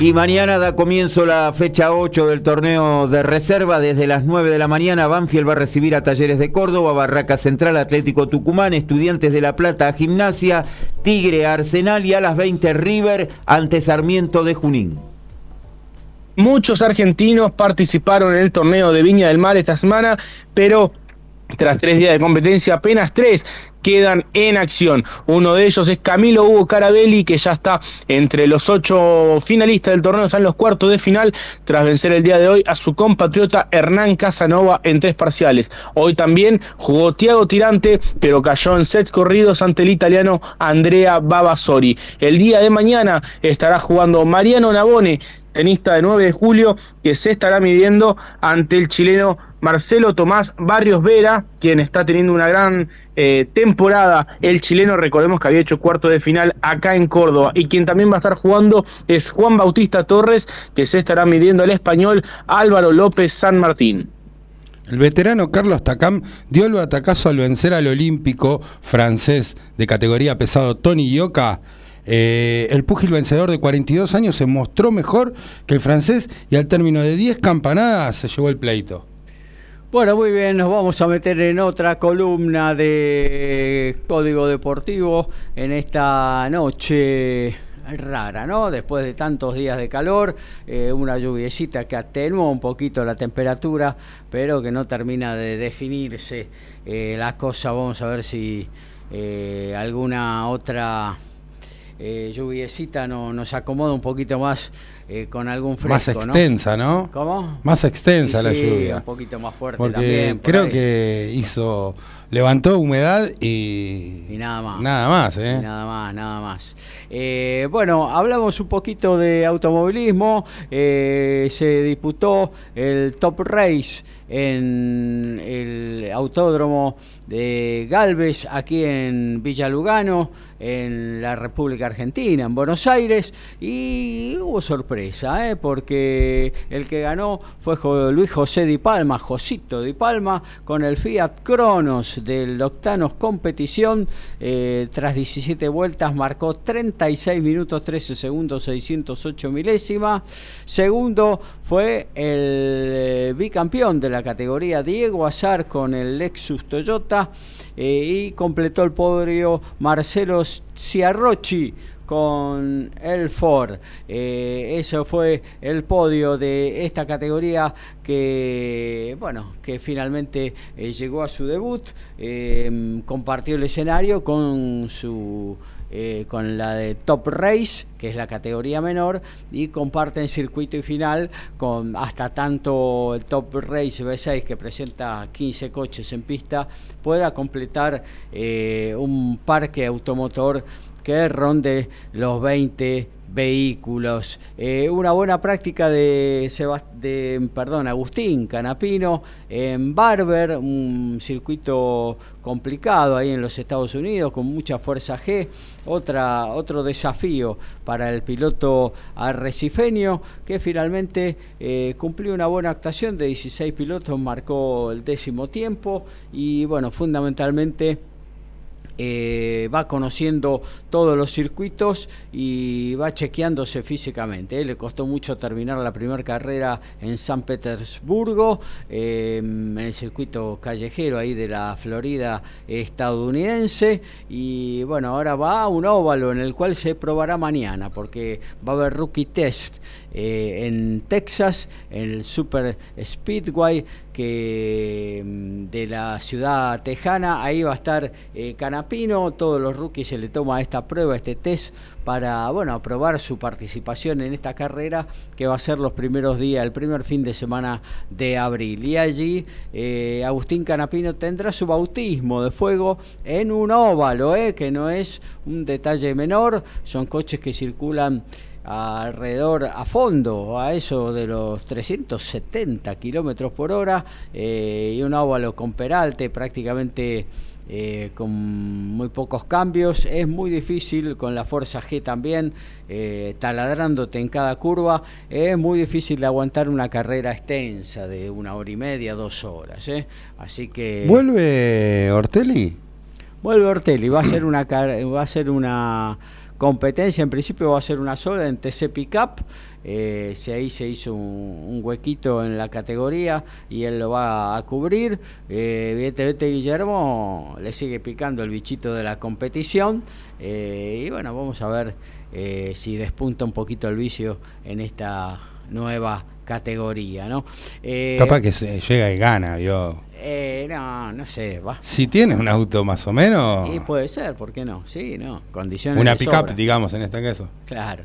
Y mañana da comienzo la fecha 8 del torneo de reserva. Desde las 9 de la mañana, Banfield va a recibir a Talleres de Córdoba, Barraca Central, Atlético Tucumán, Estudiantes de La Plata, Gimnasia, Tigre, Arsenal y a las 20 River ante Sarmiento de Junín. Muchos argentinos participaron en el torneo de Viña del Mar esta semana, pero tras tres días de competencia, apenas tres quedan en acción. Uno de ellos es Camilo Hugo Carabelli, que ya está entre los ocho finalistas del torneo, está en los cuartos de final, tras vencer el día de hoy a su compatriota Hernán Casanova en tres parciales. Hoy también jugó Tiago Tirante, pero cayó en sets corridos ante el italiano Andrea Babasori. El día de mañana estará jugando Mariano Nabone, tenista de 9 de julio, que se estará midiendo ante el chileno Marcelo Tomás Barrios Vera, quien está teniendo una gran eh, temporada. El chileno, recordemos que había hecho cuarto de final acá en Córdoba. Y quien también va a estar jugando es Juan Bautista Torres, que se estará midiendo al español Álvaro López San Martín. El veterano Carlos Tacam dio el batacazo al vencer al olímpico francés de categoría pesado Tony Yoka. Eh, el púgil vencedor de 42 años se mostró mejor que el francés y al término de 10 campanadas se llevó el pleito. Bueno, muy bien, nos vamos a meter en otra columna de Código Deportivo en esta noche rara, ¿no? Después de tantos días de calor, eh, una lluviecita que atenúa un poquito la temperatura, pero que no termina de definirse eh, la cosa. Vamos a ver si eh, alguna otra lluviecita no, nos acomoda un poquito más eh, con algún fresco. Más extensa, ¿no? ¿Cómo? Más extensa la lluvia. Un poquito más fuerte Porque también. creo que hizo. Levantó humedad y. Y nada más. Nada más, ¿eh? nada más, nada más. Eh, bueno, hablamos un poquito de automovilismo. Eh, se disputó el Top Race en el autódromo de Galvez, aquí en Villa Lugano, en la República Argentina, en Buenos Aires, y hubo sorpresa, ¿eh? porque el que ganó fue Luis José Di Palma, Josito Di Palma, con el Fiat Cronos del Octanos Competición, eh, tras 17 vueltas marcó 36 minutos 13 segundos 608 milésimas. Segundo fue el eh, bicampeón de la categoría Diego Azar con el Lexus Toyota eh, y completó el podio Marcelo Ciarrochi con el Ford. Eh, eso fue el podio de esta categoría que, bueno, que finalmente eh, llegó a su debut, compartió el escenario con su eh, con la de Top Race, que es la categoría menor, y comparten circuito y final con hasta tanto el Top Race B6, que presenta 15 coches en pista, pueda completar eh, un parque automotor que ronde los 20 vehículos. Eh, una buena práctica de, de perdón, Agustín Canapino en Barber, un circuito complicado ahí en los Estados Unidos con mucha fuerza G. Otra, otro desafío para el piloto arrecifeño que finalmente eh, cumplió una buena actuación de 16 pilotos, marcó el décimo tiempo y bueno, fundamentalmente eh, va conociendo todos los circuitos y va chequeándose físicamente. Le costó mucho terminar la primera carrera en San Petersburgo, eh, en el circuito callejero ahí de la Florida estadounidense. Y bueno, ahora va a un óvalo en el cual se probará mañana, porque va a haber rookie test eh, en Texas, en el Super Speedway que mm, de la ciudad tejana, ahí va a estar eh, Canapino, todos los rookies se le toma esta prueba, este test para bueno probar su participación en esta carrera que va a ser los primeros días, el primer fin de semana de abril. Y allí eh, Agustín Canapino tendrá su bautismo de fuego en un óvalo, que no es un detalle menor, son coches que circulan alrededor a fondo, a eso de los 370 kilómetros por hora, eh, y un óvalo con peralte prácticamente eh, con muy pocos cambios. Es muy difícil con la fuerza G también, eh, taladrándote en cada curva. Es muy difícil de aguantar una carrera extensa de una hora y media, dos horas. Así que. ¿Vuelve Ortelli? Vuelve Ortelli, va a ser una. Va a ser una competencia en principio va a ser una sola en TC Pickup. Eh, si ahí se hizo un, huequito en la categoría y él lo va a cubrir. Eh, evidentemente Guillermo le sigue picando el bichito de la competición eh, y bueno, vamos a ver eh, si despunta un poquito el vicio en esta nueva categoría, ¿no? Capaz que se llega y gana, yo. Eh, no, no sé, va. Si tiene un auto más o menos. Y puede ser, ¿por qué no? Sí, no, condiciones. Una pickup, digamos, en este caso. Claro.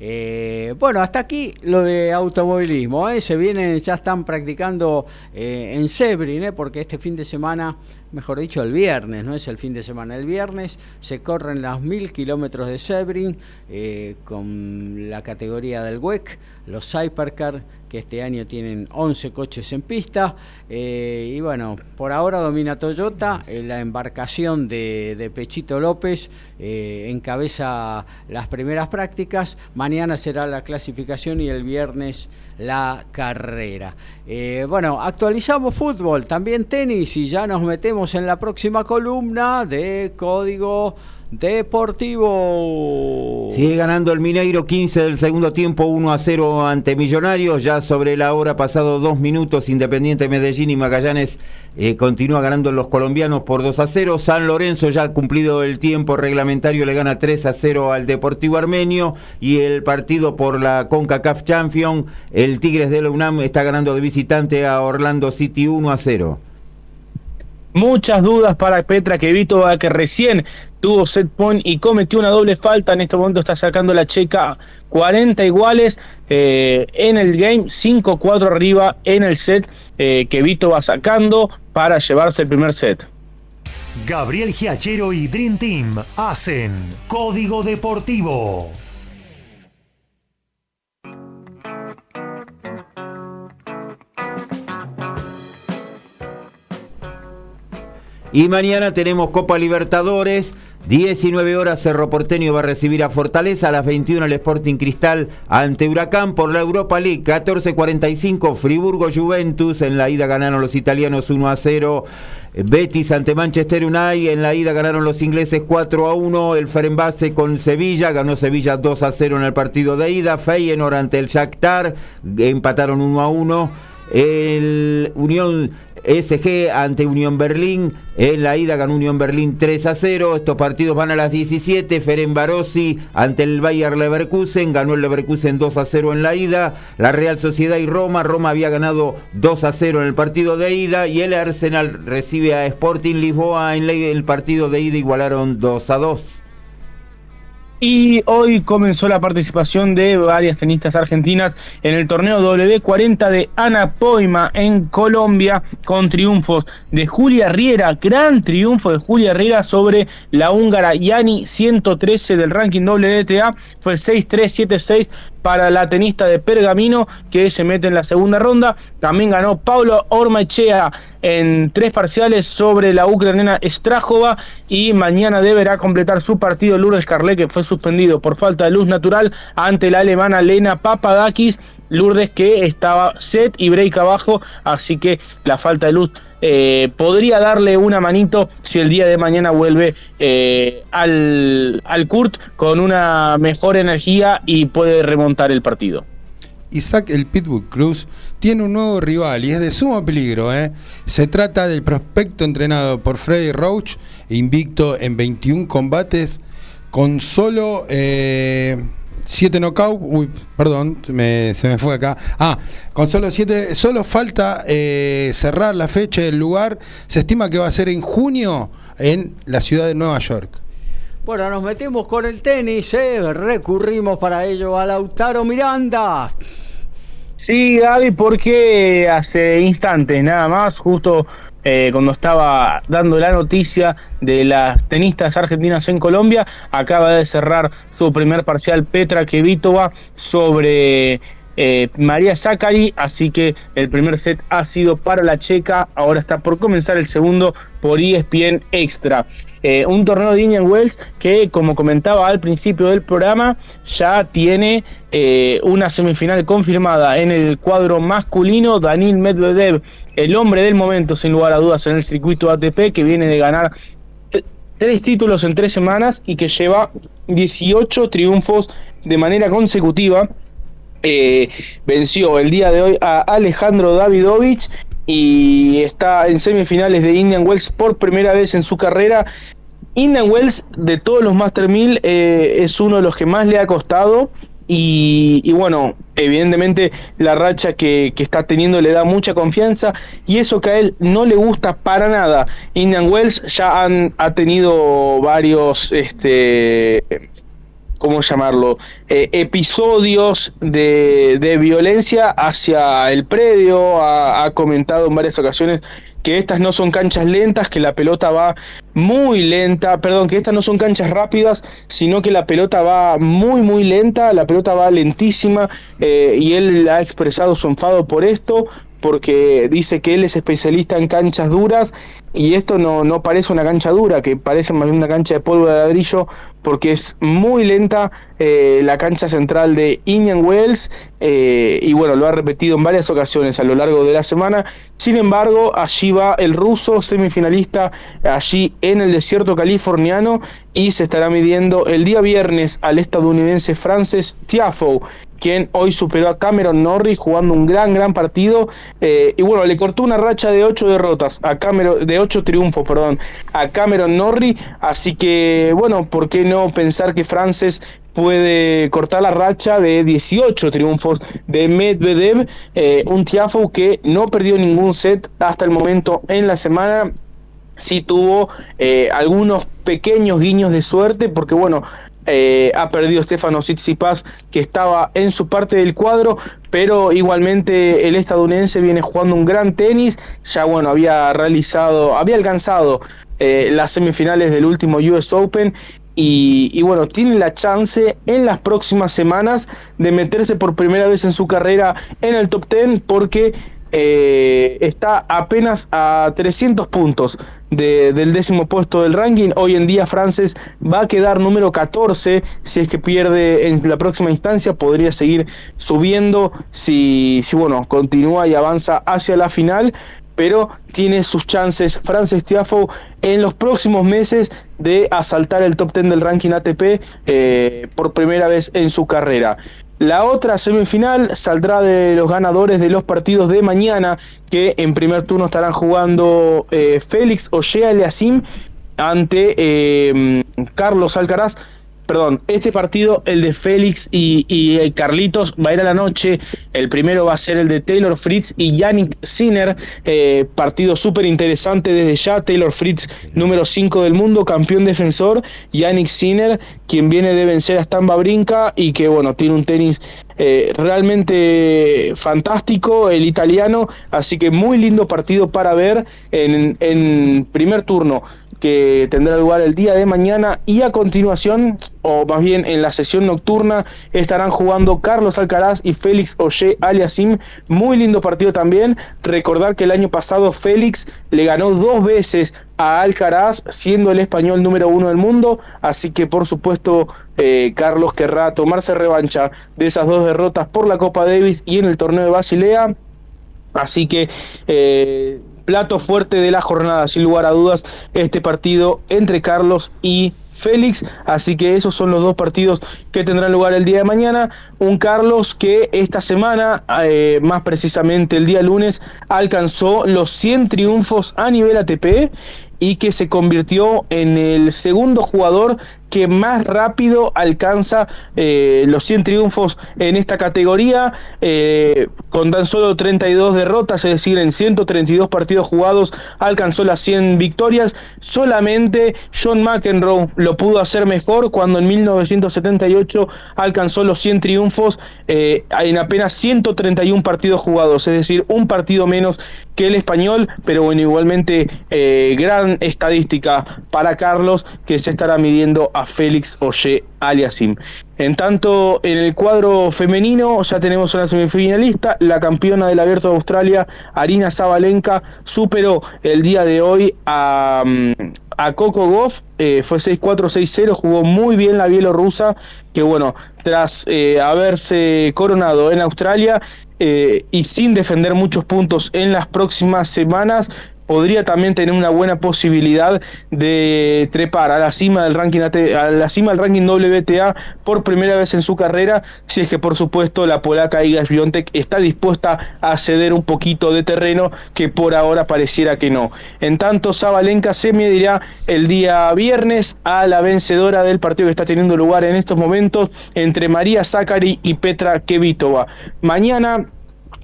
Eh, bueno, hasta aquí lo de automovilismo. ¿eh? Se vienen, ya están practicando eh, en Sebring, ¿eh? porque este fin de semana, mejor dicho, el viernes, no es el fin de semana, el viernes se corren los mil kilómetros de Sebring con la categoría del WEC, los Hypercar que este año tienen 11 coches en pista. Eh, y bueno, por ahora domina Toyota, eh, la embarcación de, Pechito López eh, encabeza las primeras prácticas, mañana será la clasificación y el viernes la carrera. bueno, actualizamos fútbol, también tenis y ya nos metemos en la próxima columna de Código Deportivo. Sigue ganando el Mineiro 15 del segundo tiempo 1 a 0 ante Millonarios. Ya sobre la hora, pasado dos minutos, Independiente Medellín y Magallanes eh, continúa ganando los colombianos por 2 a 0. San Lorenzo ya ha cumplido el tiempo reglamentario, le gana 3 a 0 al Deportivo Armenio. Y el partido por la CONCACAF Champion, el Tigres de la UNAM está ganando de visitante a Orlando City 1 a 0. Muchas dudas para Petra Vito que recién tuvo set point y cometió una doble falta. En este momento está sacando la checa 40 iguales eh, en el game, 5-4 arriba en el set eh, que Vito va sacando para llevarse el primer set. Gabriel Giachero y Dream Team hacen Código Deportivo. Y mañana tenemos Copa Libertadores. 19 horas Cerro Porteño va a recibir a Fortaleza, a las 21 el Sporting Cristal ante Huracán por la Europa League, 14.45 Friburgo Juventus, en la ida ganaron los italianos 1 a 0, Betis ante Manchester United, en la ida ganaron los ingleses 4 a 1, el Ferenbase con Sevilla, ganó Sevilla 2 a 0 en el partido de ida, Feyenoord ante el Shakhtar, empataron 1 a 1, el Unión SG ante Unión Berlín. En la ida ganó Unión Berlín 3 a 0. Estos partidos van a las 17. Feren Barossi ante el Bayer Leverkusen. Ganó el Leverkusen 2 a 0 en la ida. La Real Sociedad y Roma. Roma había ganado 2 a 0 en el partido de ida. Y el Arsenal recibe a Sporting Lisboa. En el partido de ida igualaron 2 a 2. Y hoy comenzó la participación de varias tenistas argentinas en el torneo W40 de Ana Poima en Colombia con triunfos de Julia Riera, gran triunfo de Julia Riera sobre la húngara Yani 113 del ranking WTA, fue 6-3-7-6 para la tenista de Pergamino que se mete en la segunda ronda. También ganó Paulo Ormachea en tres parciales sobre la ucraniana Strajova y mañana deberá completar su partido Lourdes Carlet que fue suspendido por falta de luz natural ante la alemana Lena Papadakis. Lourdes que estaba set y break abajo, así que la falta de luz eh, podría darle una manito si el día de mañana vuelve eh, al, al Kurt con una mejor energía y puede remontar el partido. Isaac el Pitbull Cruz tiene un nuevo rival y es de sumo peligro. ¿eh? Se trata del prospecto entrenado por Freddy Roach, invicto en 21 combates con solo 7 eh, knockouts. Uy, perdón, se me fue acá. Ah, con solo 7. Solo falta eh, cerrar la fecha del lugar. Se estima que va a ser en junio en la ciudad de Nueva York. Bueno, nos metimos con el tenis, ¿eh? recurrimos para ello a Lautaro Miranda. Sí, Gaby, porque hace instantes nada más, justo eh, cuando estaba dando la noticia de las tenistas argentinas en Colombia, acaba de cerrar su primer parcial Petra Kevitova sobre eh, María Zachary, así que el primer set ha sido para la checa, ahora está por comenzar el segundo por ESPN Extra. Eh, un torneo de Indian Wells que, como comentaba al principio del programa, ya tiene eh, una semifinal confirmada en el cuadro masculino. Daniel Medvedev, el hombre del momento, sin lugar a dudas, en el circuito ATP, que viene de ganar tres títulos en tres semanas y que lleva 18 triunfos de manera consecutiva eh, venció el día de hoy a Alejandro Davidovich y está en semifinales de Indian Wells por primera vez en su carrera. Indian Wells, de todos los Master 1000, eh, es uno de los que más le ha costado. Y, bueno, evidentemente la racha que, que, está teniendo le da mucha confianza y eso que a él no le gusta para nada. Indian Wells ya han, ha tenido varios este, ¿cómo llamarlo? Eh, episodios de, violencia hacia el predio. Ha, comentado en varias ocasiones que estas no son canchas lentas, que la pelota va muy lenta, perdón, que estas no son canchas rápidas, sino que la pelota va muy, muy lenta, la pelota va lentísima eh, y él ha expresado su enfado por esto, porque dice que él es especialista en canchas duras y esto no, no parece una cancha dura, que parece más bien una cancha de polvo de ladrillo, porque es muy lenta eh, la cancha central de Indian Wells, eh, y bueno, lo ha repetido en varias ocasiones a lo largo de la semana. Sin embargo, allí va el ruso semifinalista, allí en el desierto californiano, y se estará midiendo el día viernes al estadounidense Frances Tiafoe quien hoy superó a Cameron Norris jugando un gran, gran partido. Eh, y bueno, le cortó una racha de ocho derrotas, a Cameron, ocho triunfos, perdón, a Cameron Norris. Así que, bueno, ¿por qué no pensar que Frances puede cortar la racha de 18 triunfos de Medvedev, eh, un Tiafo que no perdió ningún set hasta el momento en la semana. Sí tuvo eh, algunos pequeños guiños de suerte, porque bueno, eh, ha perdido Stefano Tsitsipas que estaba en su parte del cuadro, pero igualmente el estadounidense viene jugando un gran tenis, ya bueno, había realizado, había alcanzado eh, las semifinales del último US Open y, y, bueno, tiene la chance en las próximas semanas de meterse por primera vez en su carrera en el top 10 porque eh, está apenas a 300 puntos del décimo puesto del ranking. Hoy en día Frances va a quedar número 14. Si es que pierde en la próxima instancia, podría seguir subiendo si, bueno, continúa y avanza hacia la final. Pero tiene sus chances Frances Tiafo en los próximos meses de asaltar el top 10 del ranking ATP eh, por primera vez en su carrera. La otra semifinal saldrá de los ganadores de los partidos de mañana, que en primer turno estarán jugando eh, Félix Oshea Aliasim ante eh, Carlos Alcaraz. Perdón, este partido, el de Félix y, y, Carlitos, va a ir a la noche. El primero va a ser el de Taylor Fritz y Yannick Sinner. Eh, partido súper interesante desde ya. Taylor Fritz, número 5 del mundo, campeón defensor. Yannick Sinner, quien viene de vencer a Stamba Brinca y que, bueno, tiene un tenis eh, realmente fantástico el italiano, así que muy lindo partido para ver en, primer turno que tendrá lugar el día de mañana y a continuación, o más bien en la sesión nocturna, estarán jugando Carlos Alcaraz y Félix Oye Aliasim. Muy lindo partido también. Recordar que el año pasado Félix le ganó dos veces a Alcaraz, siendo el español número uno del mundo. Así que por supuesto eh, Carlos querrá tomarse revancha de esas dos derrotas por la Copa Davis y en el torneo de Basilea. Así que eh, plato fuerte de la jornada, sin lugar a dudas, este partido entre Carlos y Félix. Así que esos son los dos partidos que tendrán lugar el día de mañana. Un Carlos que esta semana, eh, más precisamente el día lunes, alcanzó los 100 triunfos a nivel ATP y que se convirtió en el segundo jugador que más rápido alcanza eh, los 100 triunfos en esta categoría, eh, con tan solo 32 derrotas, es decir, en 132 partidos jugados alcanzó las 100 victorias. Solamente John McEnroe pudo hacer mejor cuando en 1978 alcanzó los 100 triunfos eh, en apenas 131 partidos jugados, es decir, un partido menos que el español, pero bueno, igualmente gran estadística para Carlos que se estará midiendo a Félix Oye Aliasim. En tanto, en el cuadro femenino ya tenemos una semifinalista, la campeona del Abierto de Australia, Arina Zabalenka, superó el día de hoy a, mm, a Coco Goff, eh, fue 6-4, 6-0, jugó muy bien la bielorrusa, que bueno, tras eh, haberse coronado en Australia eh, y sin defender muchos puntos en las próximas semanas, podría también tener una buena posibilidad de trepar a la cima del ranking a la cima del ranking WTA por primera vez en su carrera, si es que por supuesto la polaca Iga Świątek está dispuesta a ceder un poquito de terreno que por ahora pareciera que no. En tanto Zabalenka se medirá el día viernes a la vencedora del partido que está teniendo lugar en estos momentos entre María Zakari y Petra Kevitova. Mañana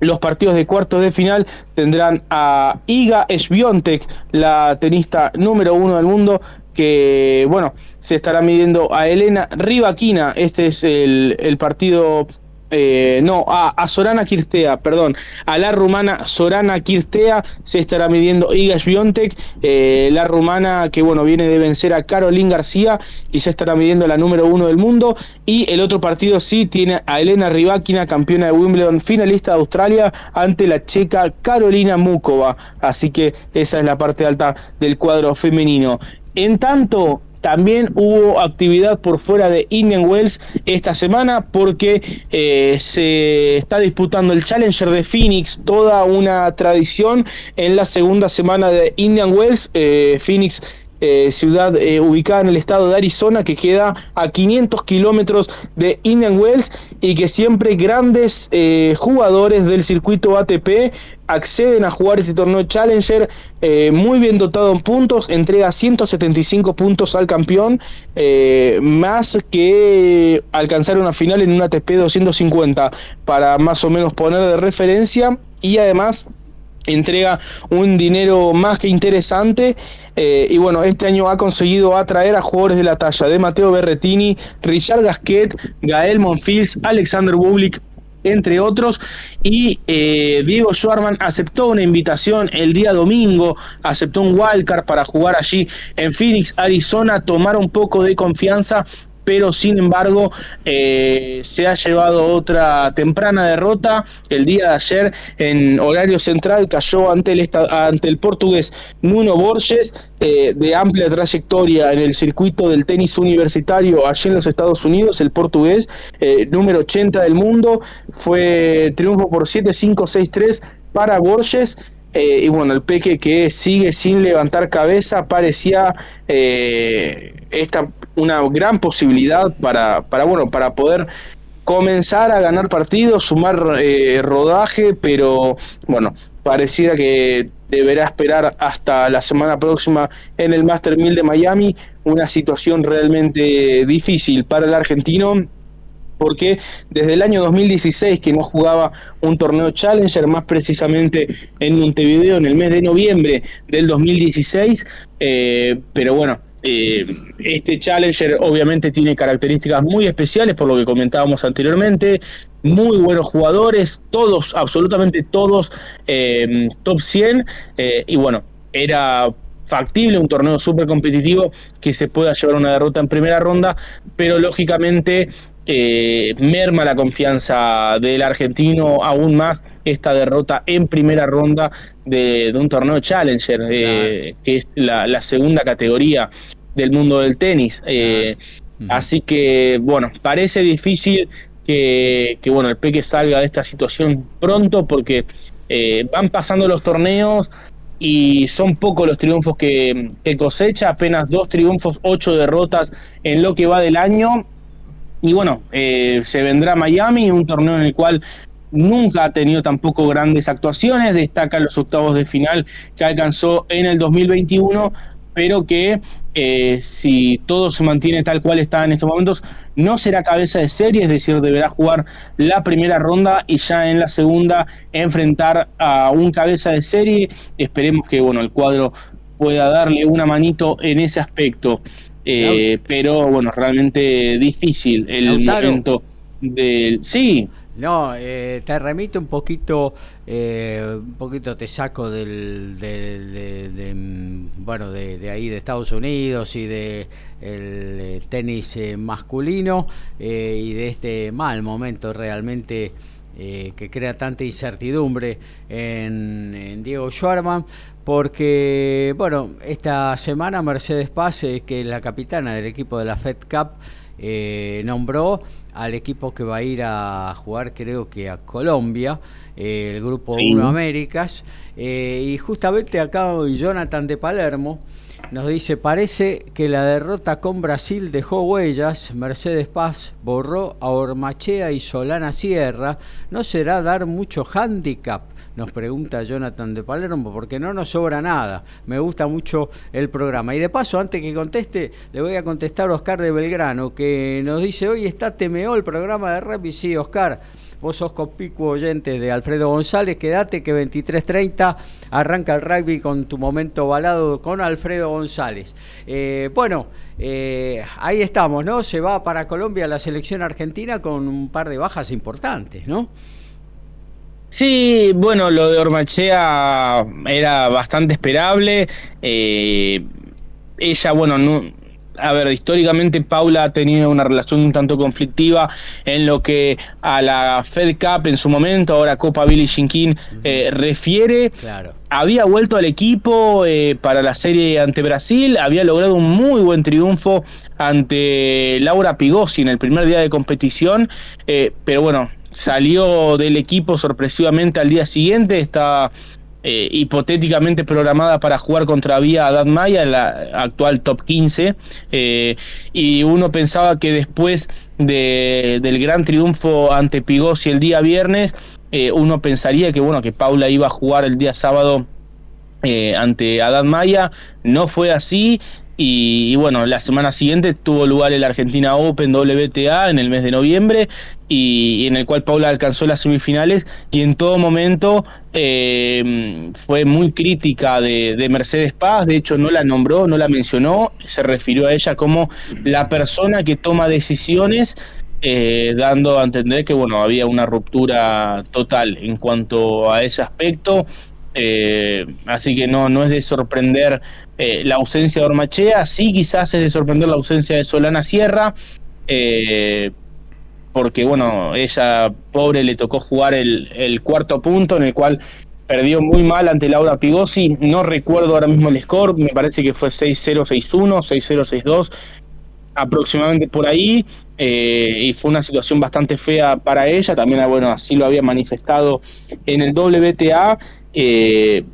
los partidos de cuartos de final tendrán a Iga Swiatek, la tenista número uno del mundo, que bueno, se estará midiendo a Elena Rivaquina. Este es el partido eh, no, a, Sorana Kirstea, perdón, a la rumana Sorana Kirstea se estará midiendo Iga Swiatek, eh, la rumana que bueno viene de vencer a Caroline García y se estará midiendo la número uno del mundo. Y el otro partido sí tiene a Elena Rybakina, campeona de Wimbledon, finalista de Australia ante la checa Carolina Mukova, así que esa es la parte alta del cuadro femenino. En tanto, también hubo actividad por fuera de Indian Wells esta semana porque eh, se está disputando el Challenger de Phoenix, toda una tradición en la segunda semana de Indian Wells. Eh, Phoenix eh, ciudad eh, ubicada en el estado de Arizona, que queda a 500 kilómetros de Indian Wells y que siempre grandes eh, jugadores del circuito ATP acceden a jugar este torneo Challenger, muy bien dotado en puntos, entrega 175 puntos al campeón, más que alcanzar una final en un ATP 250, para más o menos poner de referencia, y además entrega un dinero más que interesante eh, y bueno, este año ha conseguido atraer a jugadores de la talla de Mateo Berretini, Richard Gasquet, Gael Monfils, Alexander Bublik, entre otros. Y eh, Diego Schwarman aceptó una invitación el día domingo, aceptó un wildcard para jugar allí en Phoenix, Arizona, tomar un poco de confianza pero sin embargo eh, se ha llevado otra temprana derrota. El día de ayer en horario central cayó ante el, ante el portugués Nuno Borges, eh, de amplia trayectoria en el circuito del tenis universitario allí en los Estados Unidos, el portugués, eh, número 80 del mundo, fue triunfo por 7-5-6-3 para Borges. y bueno, el Peque que sigue sin levantar cabeza, parecía esta una gran posibilidad para, para, bueno, para poder comenzar a ganar partidos, sumar eh, rodaje, pero bueno, pareciera que deberá esperar hasta la semana próxima en el Master 1000 de Miami, una situación realmente difícil para el argentino porque desde el año 2016 que no jugaba un torneo Challenger, más precisamente en Montevideo en el mes de noviembre del 2016, eh, pero bueno, eh, este Challenger obviamente tiene características muy especiales por lo que comentábamos anteriormente, muy buenos jugadores, todos, absolutamente todos eh, top 100 eh, y bueno, era factible, un torneo súper competitivo que se pueda llevar una derrota en primera ronda, pero lógicamente merma la confianza del argentino aún más esta derrota en primera ronda de, un torneo Challenger, que es la, segunda categoría del mundo del tenis. Eh, así que, bueno, parece difícil que, bueno, el Peque salga de esta situación pronto porque eh, van pasando los torneos y son pocos los triunfos que, cosecha, apenas dos triunfos, ocho derrotas en lo que va del año. Y bueno, eh, se vendrá Miami, un torneo en el cual nunca ha tenido tampoco grandes actuaciones, destaca los octavos de final que alcanzó en el 2021, pero que eh, si todo se mantiene tal cual está en estos momentos, no será cabeza de serie, es decir, deberá jugar la primera ronda y ya en la segunda enfrentar a un cabeza de serie. Esperemos que bueno el cuadro pueda darle una manito en ese aspecto. Eh, pero bueno, realmente difícil el momento del... Sí, no, eh, te remito un poquito, eh, un poquito te saco del, de, mm, bueno, de, ahí de Estados Unidos y de el eh, tenis masculino y de este mal momento realmente que crea tanta incertidumbre en, Diego Schwarman, porque bueno, esta semana Mercedes Paz, que es la capitana del equipo de la Fed Cup, nombró al equipo que va a ir a jugar creo que a Colombia, eh, el grupo 1 Américas, eh, y justamente acá Jonathan de Palermo nos dice, parece que la derrota con Brasil dejó huellas, Mercedes Paz borró a Ormachea y Solana Sierra, ¿no será dar mucho handicap? Nos pregunta Jonathan de Palermo, porque no nos sobra nada. Me gusta mucho el programa. Y de paso, antes que conteste, le voy a contestar a Oscar de Belgrano, que nos dice, hoy está Temeo el programa de rugby. Sí, Oscar, vos sos copicuo oyente de Alfredo González, quédate que 23.30 arranca el rugby con tu momento balado con Alfredo González. Eh, bueno, eh, ahí estamos, ¿no? Se va para Colombia la selección argentina con un par de bajas importantes, ¿no? Sí, bueno, lo de Ormachea era bastante esperable. Eh, ella, bueno, no, a ver, históricamente Paula ha tenido una relación un tanto conflictiva en lo que a la Fed Cup en su momento, ahora Copa Billy Shinkin, eh, refiere. Claro. Había vuelto al equipo eh, para la serie ante Brasil, había logrado un muy buen triunfo ante Laura Pigossi en el primer día de competición, pero bueno, salió del equipo sorpresivamente al día siguiente, está eh, hipotéticamente programada para jugar contra Vía Adad Maya, la actual top 15, eh, y uno pensaba que después del gran triunfo ante Pigossi el día viernes, eh, uno pensaría que bueno que Paula iba a jugar el día sábado ante Adad Maya, no fue así, y, bueno, la semana siguiente tuvo lugar el Argentina Open WTA en el mes de noviembre y, en el cual Paula alcanzó las semifinales y en todo momento eh, fue muy crítica de, Mercedes Paz, de hecho no la nombró, no la mencionó, se refirió a ella como la persona que toma decisiones eh, dando a entender que bueno había una ruptura total en cuanto a ese aspecto eh, así que no, no es de sorprender eh, la ausencia de Ormachea, sí quizás es de sorprender la ausencia de Solana Sierra, eh, porque bueno, ella pobre le tocó jugar el, cuarto punto en el cual perdió muy mal ante Laura Pigosi, no recuerdo ahora mismo el score, me parece que fue 6-0, 6-1, 6-0, 6-2, aproximadamente por ahí, y fue una situación bastante fea para ella, también bueno, así lo había manifestado en el WTA, eh,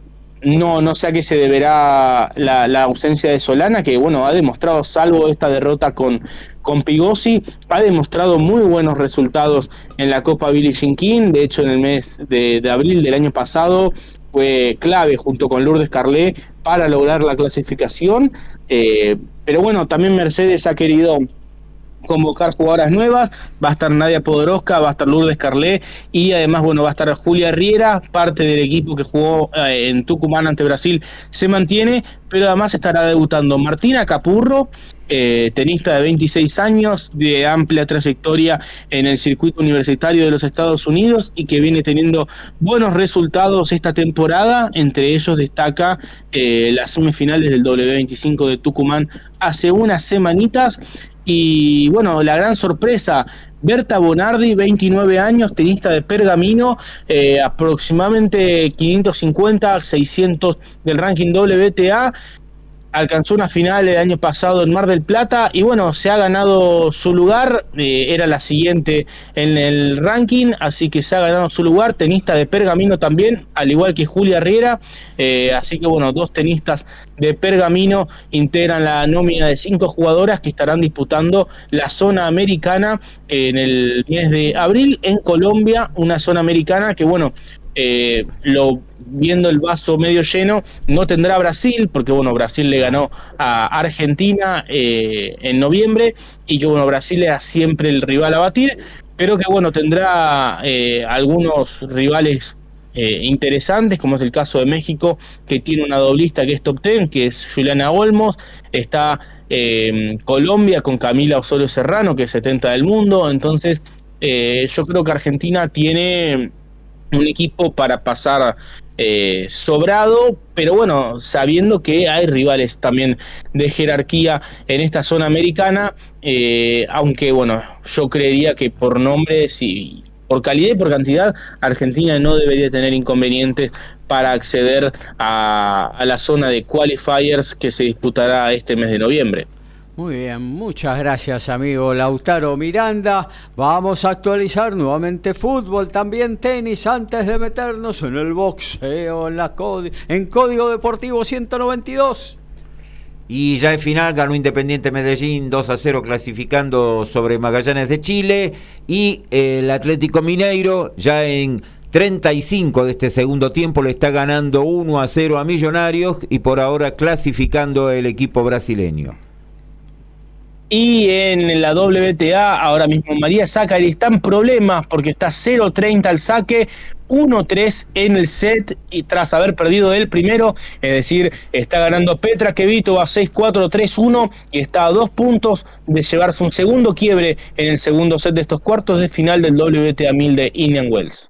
no, no sé a qué se deberá la, ausencia de Solana, que bueno, ha demostrado, salvo esta derrota con, con Pigosi, ha demostrado muy buenos resultados en la Copa Billie Jean King, de hecho en el mes de, abril del año pasado fue clave junto con Lourdes Carlet para lograr la clasificación, eh, pero bueno, también Mercedes ha querido convocar jugadoras nuevas, va a estar Nadia Podoroska, va a estar Lourdes Carlet y además bueno va a estar Julia Riera, parte del equipo que jugó eh, en Tucumán ante Brasil se mantiene, pero además estará debutando Martina Capurro, eh, tenista de 26 años, de amplia trayectoria en el circuito universitario de los Estados Unidos y que viene teniendo buenos resultados esta temporada, entre ellos destaca eh, las semifinales del W25 de Tucumán hace unas semanitas y bueno, la gran sorpresa, Berta Bonardi, 29 años, tenista de pergamino, eh, aproximadamente 550, 600 del ranking WTA, alcanzó una final el año pasado en Mar del Plata y bueno, se ha ganado su lugar, eh, era la siguiente en el ranking, así que se ha ganado su lugar, tenista de pergamino también, al igual que Julia Riera, eh, así que bueno, dos tenistas de pergamino integran la nómina de cinco jugadoras que estarán disputando la zona americana en el mes de abril en Colombia, una zona americana que bueno, eh, lo viendo el vaso medio lleno, no tendrá Brasil, porque bueno, Brasil le ganó a Argentina eh, en noviembre, y que bueno, Brasil era siempre el rival a batir, pero que bueno, tendrá eh, algunos rivales eh, interesantes, como es el caso de México, que tiene una doblista que es top ten, que es Juliana Olmos, está Colombia con Camila Osorio Serrano, que es 70 del mundo, entonces yo creo que Argentina tiene un equipo para pasar eh, sobrado, pero bueno, sabiendo que hay rivales también de jerarquía en esta zona americana, eh, aunque bueno, yo creería que por nombres y por calidad y por cantidad, Argentina no debería tener inconvenientes para acceder a, a la zona de qualifiers que se disputará este mes de noviembre. Muy bien, muchas gracias amigo Lautaro Miranda. Vamos a actualizar nuevamente fútbol, también tenis, antes de meternos en el boxeo, en, la en Código Deportivo 192. Y ya en final ganó Independiente Medellín 2 a 0 clasificando sobre Magallanes de Chile. Y el Atlético Mineiro ya en 35 de este segundo tiempo le está ganando 1 a 0 a Millonarios y por ahora clasificando el equipo brasileño. Y en la WTA, ahora mismo María Zacari está en problemas porque está 0-30 al saque, 1-3 en el set y tras haber perdido el primero, es decir, está ganando Petra Kevito a 6-4-3-1 y está a dos puntos de llevarse un segundo quiebre en el segundo set de estos cuartos de final del WTA 1000 de Indian Wells.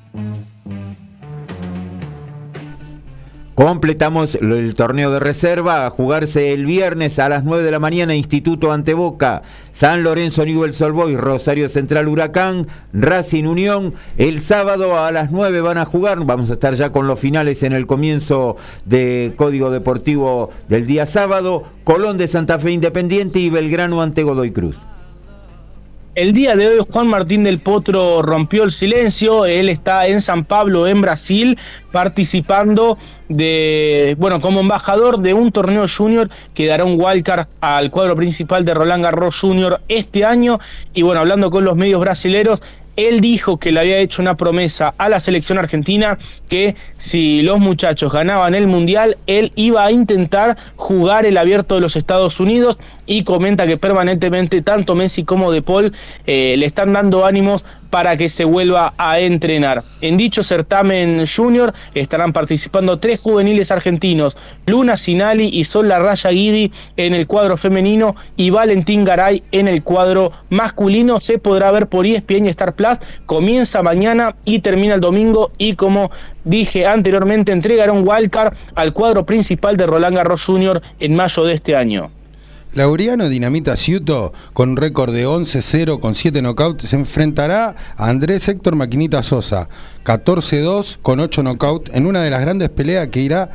Completamos el torneo de reserva a jugarse el viernes a las 9 de la mañana Instituto ante Boca, San Lorenzo Newell's Solboy, Rosario Central Huracán, Racing Unión. El sábado a las 9 van a jugar, vamos a estar ya con los finales en el comienzo de Código Deportivo del día sábado, Colón de Santa Fe Independiente y Belgrano ante Godoy Cruz. El día de hoy Juan Martín del Potro rompió el silencio, él está en San Pablo, en Brasil, participando de, bueno, como embajador de un torneo junior que dará un wildcard al cuadro principal de Roland Garros Junior este año. Y bueno, hablando con los medios brasileros, él dijo que le había hecho una promesa a la selección argentina que si los muchachos ganaban el mundial, él iba a intentar jugar el abierto de los Estados Unidos y comenta que permanentemente tanto Messi como De Paul eh, le están dando ánimos para que se vuelva a entrenar. En dicho certamen junior estarán participando tres juveniles argentinos, Luna Sinali y Sol Raya Guidi en el cuadro femenino y Valentín Garay en el cuadro masculino. Se podrá ver por ESPN y Star Plus. Comienza mañana y termina el domingo y como dije anteriormente entregará un wildcard al cuadro principal de Roland Garros Junior en mayo de este año. Lauriano Dinamita Ciuto, con récord de 11-0 con 7 knockouts, se enfrentará a Andrés Héctor Maquinita Sosa, 14-2 con 8 knockouts, en una de las grandes peleas que irá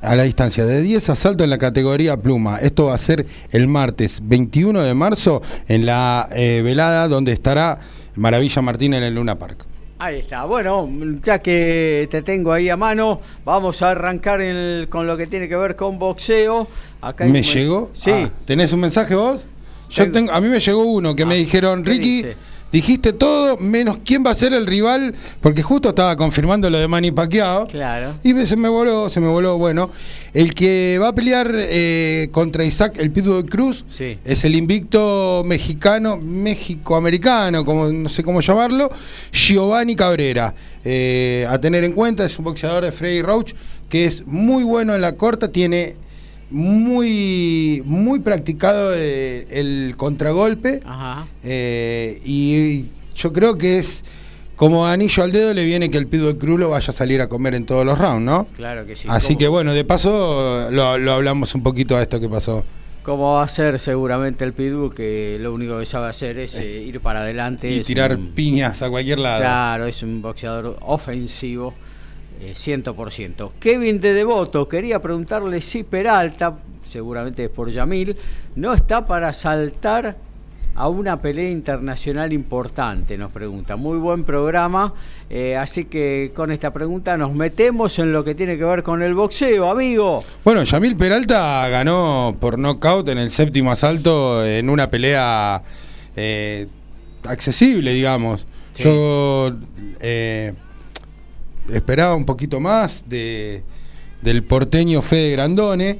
a la distancia de 10 asaltos en la categoría pluma. Esto va a ser el martes 21 de marzo en la eh, velada donde estará Maravilla Martín en el Luna Park. Ahí está. Bueno, ya que te tengo ahí a mano, vamos a arrancar con lo que tiene que ver con boxeo. Acá ¿Me llegó? Sí. Ah, ¿Tenés un mensaje vos? Yo tengo, a mí me llegó uno que me ah, dijeron, Ricky, dijiste todo menos quién va a ser el rival, porque justo estaba confirmando lo de Manny Pacquiao. Claro. Y se me voló, se me voló. Bueno, el que va a pelear eh, contra Isaac, el Pitbull Cruz, es el invicto mexicano, México-americano, como no sé cómo llamarlo, Giovanni Cabrera. Eh, a tener en cuenta, es un boxeador de Freddy Roach que es muy bueno en la corta, tiene muy, muy practicado eh, el, contragolpe. Eh, y yo creo que es como anillo al dedo le viene que el Pitbull Crulo vaya a salir a comer en todos los rounds, ¿no? Claro que sí. Así que bueno, de paso lo, hablamos un poquito a esto que pasó. Como va a ser seguramente el Pitbull, que lo único que sabe hacer es eh, ir para adelante. Y tirar piñas a cualquier lado. Claro, es un boxeador ofensivo. 100%. Eh, Kevin de Devoto quería preguntarle si Peralta, seguramente es por Yamil, no está para saltar a una pelea internacional importante, nos pregunta. Muy buen programa, eh, así que con esta pregunta nos metemos en lo que tiene que ver con el boxeo, amigo. Bueno, Yamil Peralta ganó por knockout en el séptimo asalto en una pelea eh, accesible, digamos. Yo esperaba un poquito más de, del porteño Fede Grandone,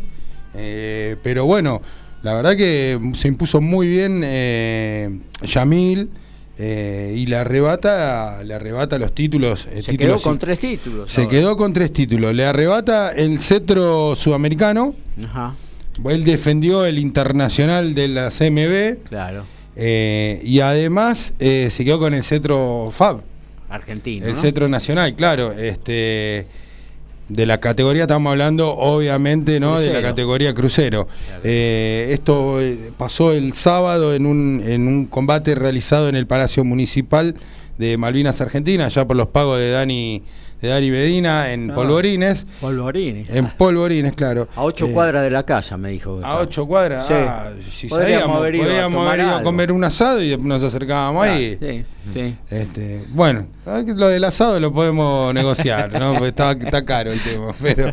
eh, pero bueno, la verdad que se impuso muy bien eh, Yamil. Eh, y le arrebata, le arrebata los títulos. se quedó con tres títulos. Se quedó con tres títulos. Le arrebata el cetro sudamericano. Ajá. Él defendió el internacional de la CMB. Claro. y además se quedó con el cetro FAB argentino. El Centro Nacional, claro. Este, de la categoría estamos hablando, obviamente, ¿no? De la categoría crucero. Eh, esto eh, pasó el sábado en un, en un combate realizado en el Palacio Municipal de Malvinas Argentina, ya por los pagos de Dani de Dari Bedina en ah, Polvorines. Polvorines. En Polvorines, claro. A ocho eh, cuadras de la casa, me dijo. A ocho cuadras, ah, si podríamos haber ido, podríamos haber ido a comer un asado y nos acercábamos ahí. Sí, sí. Este, bueno, lo del asado lo podemos negociar, ¿no? Porque está, está caro el tema, pero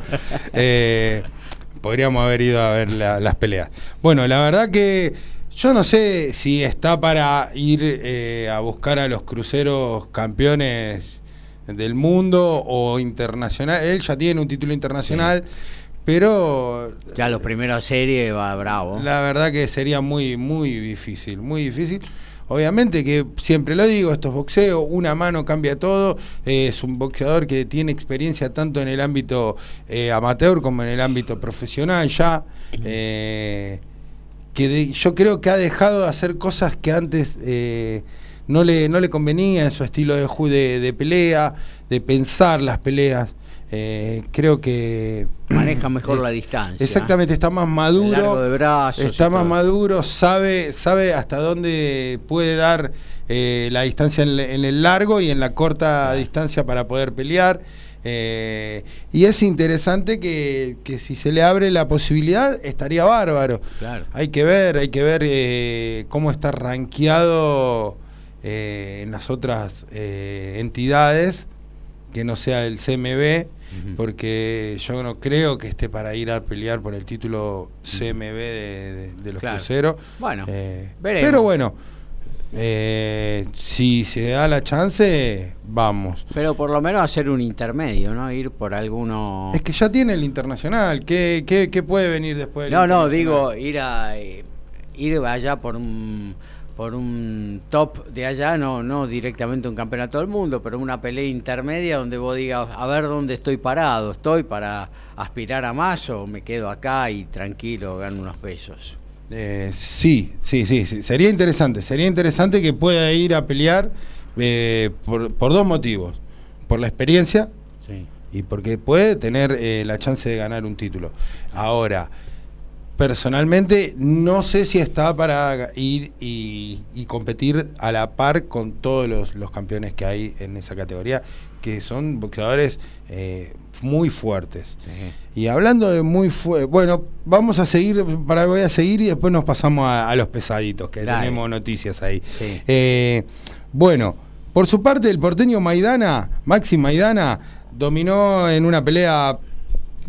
eh, podríamos haber ido a ver las peleas. Bueno, la verdad que yo no sé si está para ir eh, a buscar a los cruceros campeones del mundo o internacional. Él ya tiene un título internacional, pero... Ya los primeros series va bravo. La verdad que sería muy, muy difícil, muy difícil. Obviamente que siempre lo digo, esto es boxeo, una mano cambia todo, es un boxeador que tiene experiencia tanto en el ámbito eh, amateur como en el ámbito profesional ya, eh, que yo creo que ha dejado de hacer cosas que antes eh, no le, no le convenía en su estilo de, de, de pelea, de pensar las peleas. Eh, creo que maneja mejor la distancia. Exactamente, está más maduro. de brazos está más maduro, sabe, sabe hasta dónde puede dar eh, la distancia en, el largo y en la corta distancia para poder pelear. Eh, y es interesante que, que, si se le abre la posibilidad, estaría bárbaro. Hay que ver, hay que ver cómo está rankeado eh, en las otras eh, entidades que no sea el CMB, porque yo no creo que esté para ir a pelear por el título CMB de, los cruceros. Bueno, eh, pero bueno. si se da la chance, vamos. Pero por lo menos hacer un intermedio, ¿no? Ir por alguno. Es que ya tiene el internacional. ¿Qué, qué, puede venir después? no, no, digo, ir a. ir allá por un por un top de allá, no, no directamente un campeonato del mundo, pero una pelea intermedia donde vos digas, a ver dónde estoy parado, estoy para aspirar a más o me quedo acá y tranquilo gano unos pesos. Eh, sí, sí, sí, sería interesante, sería interesante que pueda ir a pelear eh, por, dos motivos, por la experiencia y porque puede tener eh, la chance de ganar un título. Ahora, personalmente no sé si está para ir y, competir a la par con todos los, campeones que hay en esa categoría, que son boxeadores eh, muy fuertes. Y hablando de muy fuertes, bueno, vamos a seguir, para voy a seguir y después nos pasamos a, los pesaditos, que tenemos noticias ahí. Eh, bueno, por su parte, el porteño Maidana, Maxi Maidana, dominó en una pelea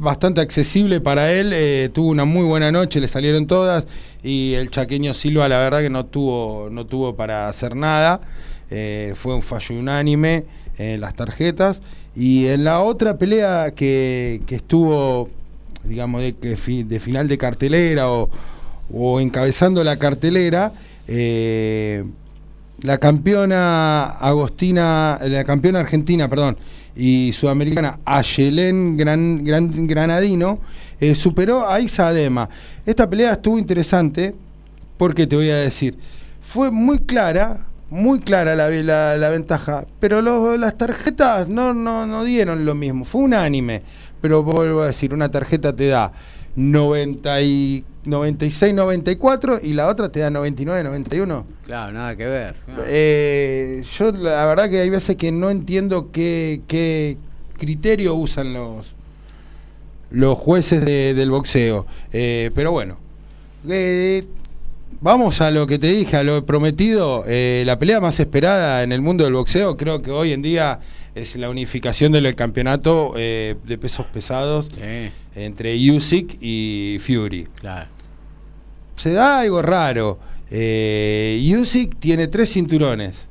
bastante accesible para él, eh, tuvo una muy buena noche, le salieron todas y el chaqueño Silva la verdad que no tuvo, no tuvo para hacer nada, eh, fue un fallo unánime en las tarjetas. Y en la otra pelea que, estuvo, digamos, de, de, final de cartelera o, encabezando la cartelera, eh, la campeona Agostina, la campeona argentina, perdón, y sudamericana Ayelén Gran, Gran, Granadino eh, superó a Isa Adema. Esta pelea estuvo interesante porque te voy a decir, fue muy clara, muy clara la, la, ventaja, pero las tarjetas no, no, no dieron lo mismo, fue unánime, pero vuelvo a decir, una tarjeta te da 90 y 96-94 y la otra te da 99-91. Claro, nada que ver. Eh, yo la verdad que hay veces que no entiendo qué, qué criterio usan los, los jueces del boxeo. Eh, pero bueno, eh, vamos a lo que te dije, a lo prometido. la pelea más esperada en el mundo del boxeo creo que hoy en día es la unificación del campeonato de pesos pesados entre Usyk y Fury. Claro. Se da algo raro. Eh, Usyk tiene tres cinturones.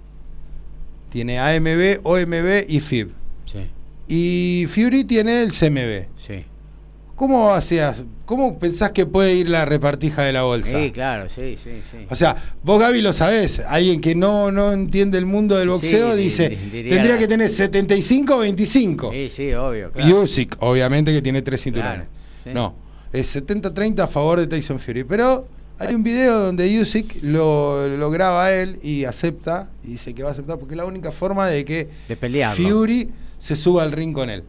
Tiene AMB, OMB y FIB. Sí. Y Fury tiene el CMB. Sí. ¿Cómo hacías? ¿Cómo pensás que puede ir la repartija de la bolsa? Sí, claro, sí, sí, sí. O sea, vos Gaby lo sabés, alguien que no, no entiende el mundo del boxeo dice, tendría que tener 75 o 25. Sí, sí, obvio. Claro. Usyk, obviamente que tiene tres cinturones. No, es 70-30 a favor de Tyson Fury. Pero hay un video donde Usyk lo, lo graba a él y acepta, y dice que va a aceptar porque es la única forma de que Fury se suba al ring con él.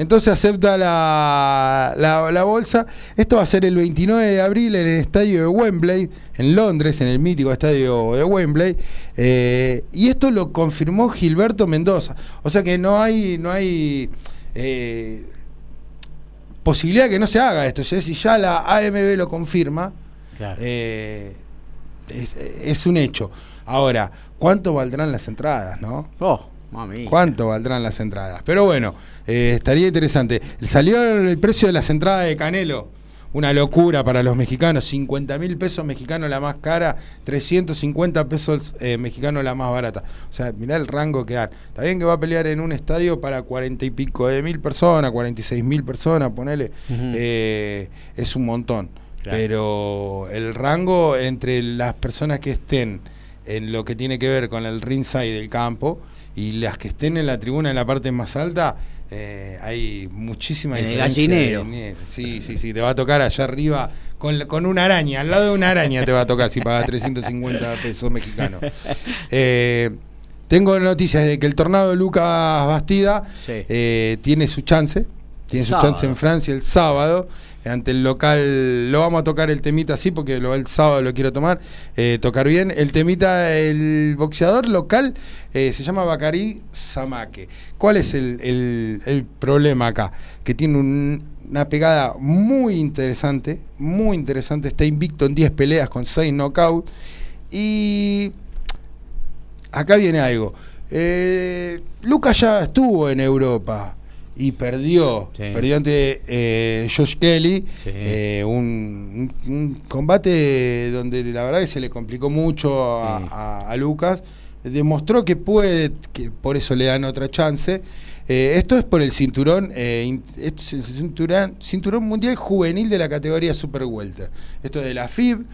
Entonces acepta la, la, bolsa. Esto va a ser el 29 de abril en el estadio de Wembley, en Londres, en el mítico estadio de Wembley. Eh, y esto lo confirmó Gilberto Mendoza. O sea que no hay, no hay eh, posibilidad de que no se haga esto. Si ya la AMB lo confirma, eh, es, un hecho. Ahora, ¿cuánto valdrán las entradas, no? Oh, ¿Cuánto valdrán las entradas? Pero bueno, eh, estaría interesante. Salió el precio de las entradas de Canelo una locura para los mexicanos, 50 mil pesos mexicanos la más cara, 350 pesos eh, mexicanos la más barata. O sea, mirá el rango que dan. Está bien que va a pelear en un estadio para 40 y pico de mil personas, 46 mil personas, ponele, eh, es un montón. Pero el rango entre las personas que estén en lo que tiene que ver con el ringside del campo y las que estén en la tribuna en la parte más alta, eh, hay muchísima en diferencia. Sí, sí, sí, te va a tocar allá arriba con, con, una araña, al lado de una araña te va a tocar si pagas 350 pesos mexicanos. Eh, tengo noticias de que el tornado de Lucas Bastida eh, tiene su chance, tiene su chance en Francia el sábado ante el local, lo vamos a tocar el temita así porque lo, el sábado lo quiero tomar, eh, tocar bien. El temita, el boxeador local eh, se llama Bacari Samake. ¿Cuál es el, problema acá? Que tiene una pegada muy interesante, muy interesante, está invicto en 10 peleas con 6 knockouts y acá viene algo. Eh, Lucas ya estuvo en Europa y perdió. Perdió ante eh, Josh Kelly. Eh, un, combate donde la verdad que se le complicó mucho a, Lucas. Demostró que puede, que por eso le dan otra chance. Eh, esto es por el cinturón, esto es el cinturón, mundial juvenil de la categoría Super Welter. Esto es de la FIB.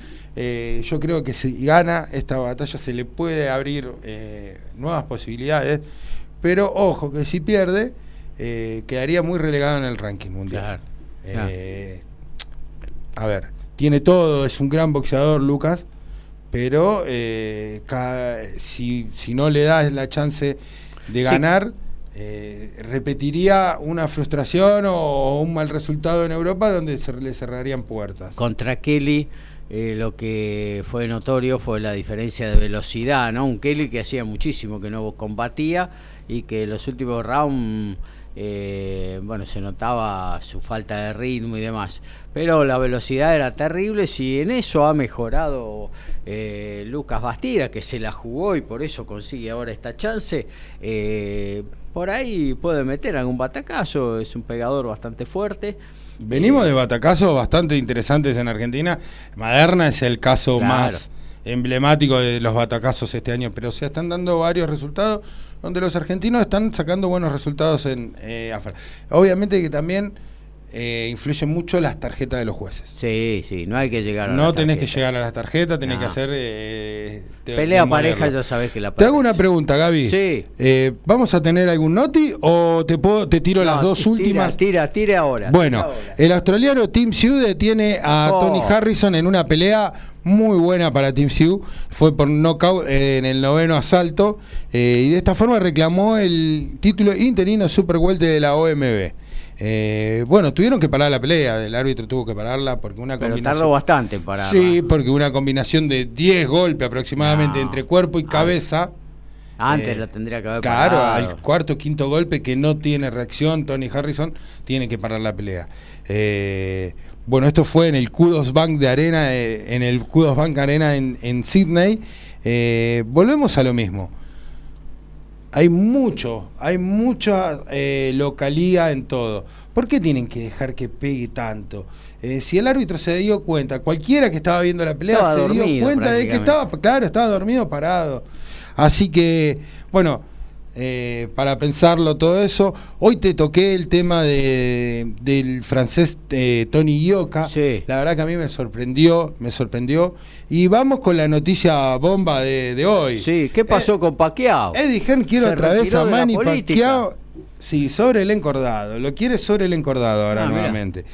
yo creo que si gana esta batalla se le puede abrir nuevas posibilidades. Pero ojo, que si pierde, eh, quedaría muy relegado en el ranking mundial. Eh, a ver, tiene todo, es un gran boxeador Lucas, pero eh, si, si, no le das la chance de ganar, repetiría una frustración o, un mal resultado en Europa donde se le cerrarían puertas. Contra Kelly. Eh, lo que fue notorio fue la diferencia de velocidad, ¿no? Un Kelly que hacía muchísimo que no combatía y que los últimos rounds eh, bueno, se notaba su falta de ritmo y demás. Pero la velocidad era terrible. Si en eso ha mejorado eh, Lucas Bastida, que se la jugó y por eso consigue ahora esta chance, eh, por ahí puede meter algún batacazo. Es un pegador bastante fuerte. Venimos de batacazos bastante interesantes en Argentina. Maderna es el caso más emblemático de los batacazos este año, pero se están dando varios resultados donde los argentinos están sacando buenos resultados en eh, Obviamente que también eh, influyen mucho las tarjetas de los jueces. Sí, sí, no hay que llegar a No tenés que llegar a las tarjetas, tenés que hacer... Eh, Pelea pareja, ya sabes que la Te hago una pregunta, Gaby. Sí. Eh, ¿Vamos a tener algún noti o te puedo te tiro las dos últimas? Tira, tire ahora. Bueno, el australiano Tim Sue detiene a oh. Tony Harrison en una pelea muy buena para Team Sue. Fue por knockout en el noveno asalto y de esta forma reclamó el título interino Super Welter de la OMB. Eh, bueno, tuvieron que parar la pelea, el árbitro tuvo que pararla porque una Pero tardó bastante en pararla. Sí, porque una combinación de 10 golpes aproximadamente entre cuerpo y cabeza. Antes eh, lo tendría que haber claro, al cuarto quinto golpe que no tiene reacción, Tony Harrison tiene que parar la pelea. Eh, bueno, esto fue en el Kudos Bank de Arena, en el Kudos Bank Arena en, en Sydney. volvemos a lo mismo hay mucho, hay mucha eh, localía en todo. ¿Por qué tienen que dejar que pegue tanto? Eh, si el árbitro se dio cuenta, cualquiera que estaba viendo la pelea se dio cuenta de que estaba, claro, estaba dormido parado. Así que, bueno, eh, para pensarlo todo eso. Hoy te toqué el tema de, del francés eh, Tony Ioca. La verdad que a mí me sorprendió, me sorprendió. Y vamos con la noticia bomba de, hoy. Sí, ¿qué pasó eh, con Pacquiao? Eddie Hearn quiere otra vez a Manny Pacquiao. Sí, sobre el encordado. Lo quiere sobre el encordado ahora ah, nuevamente.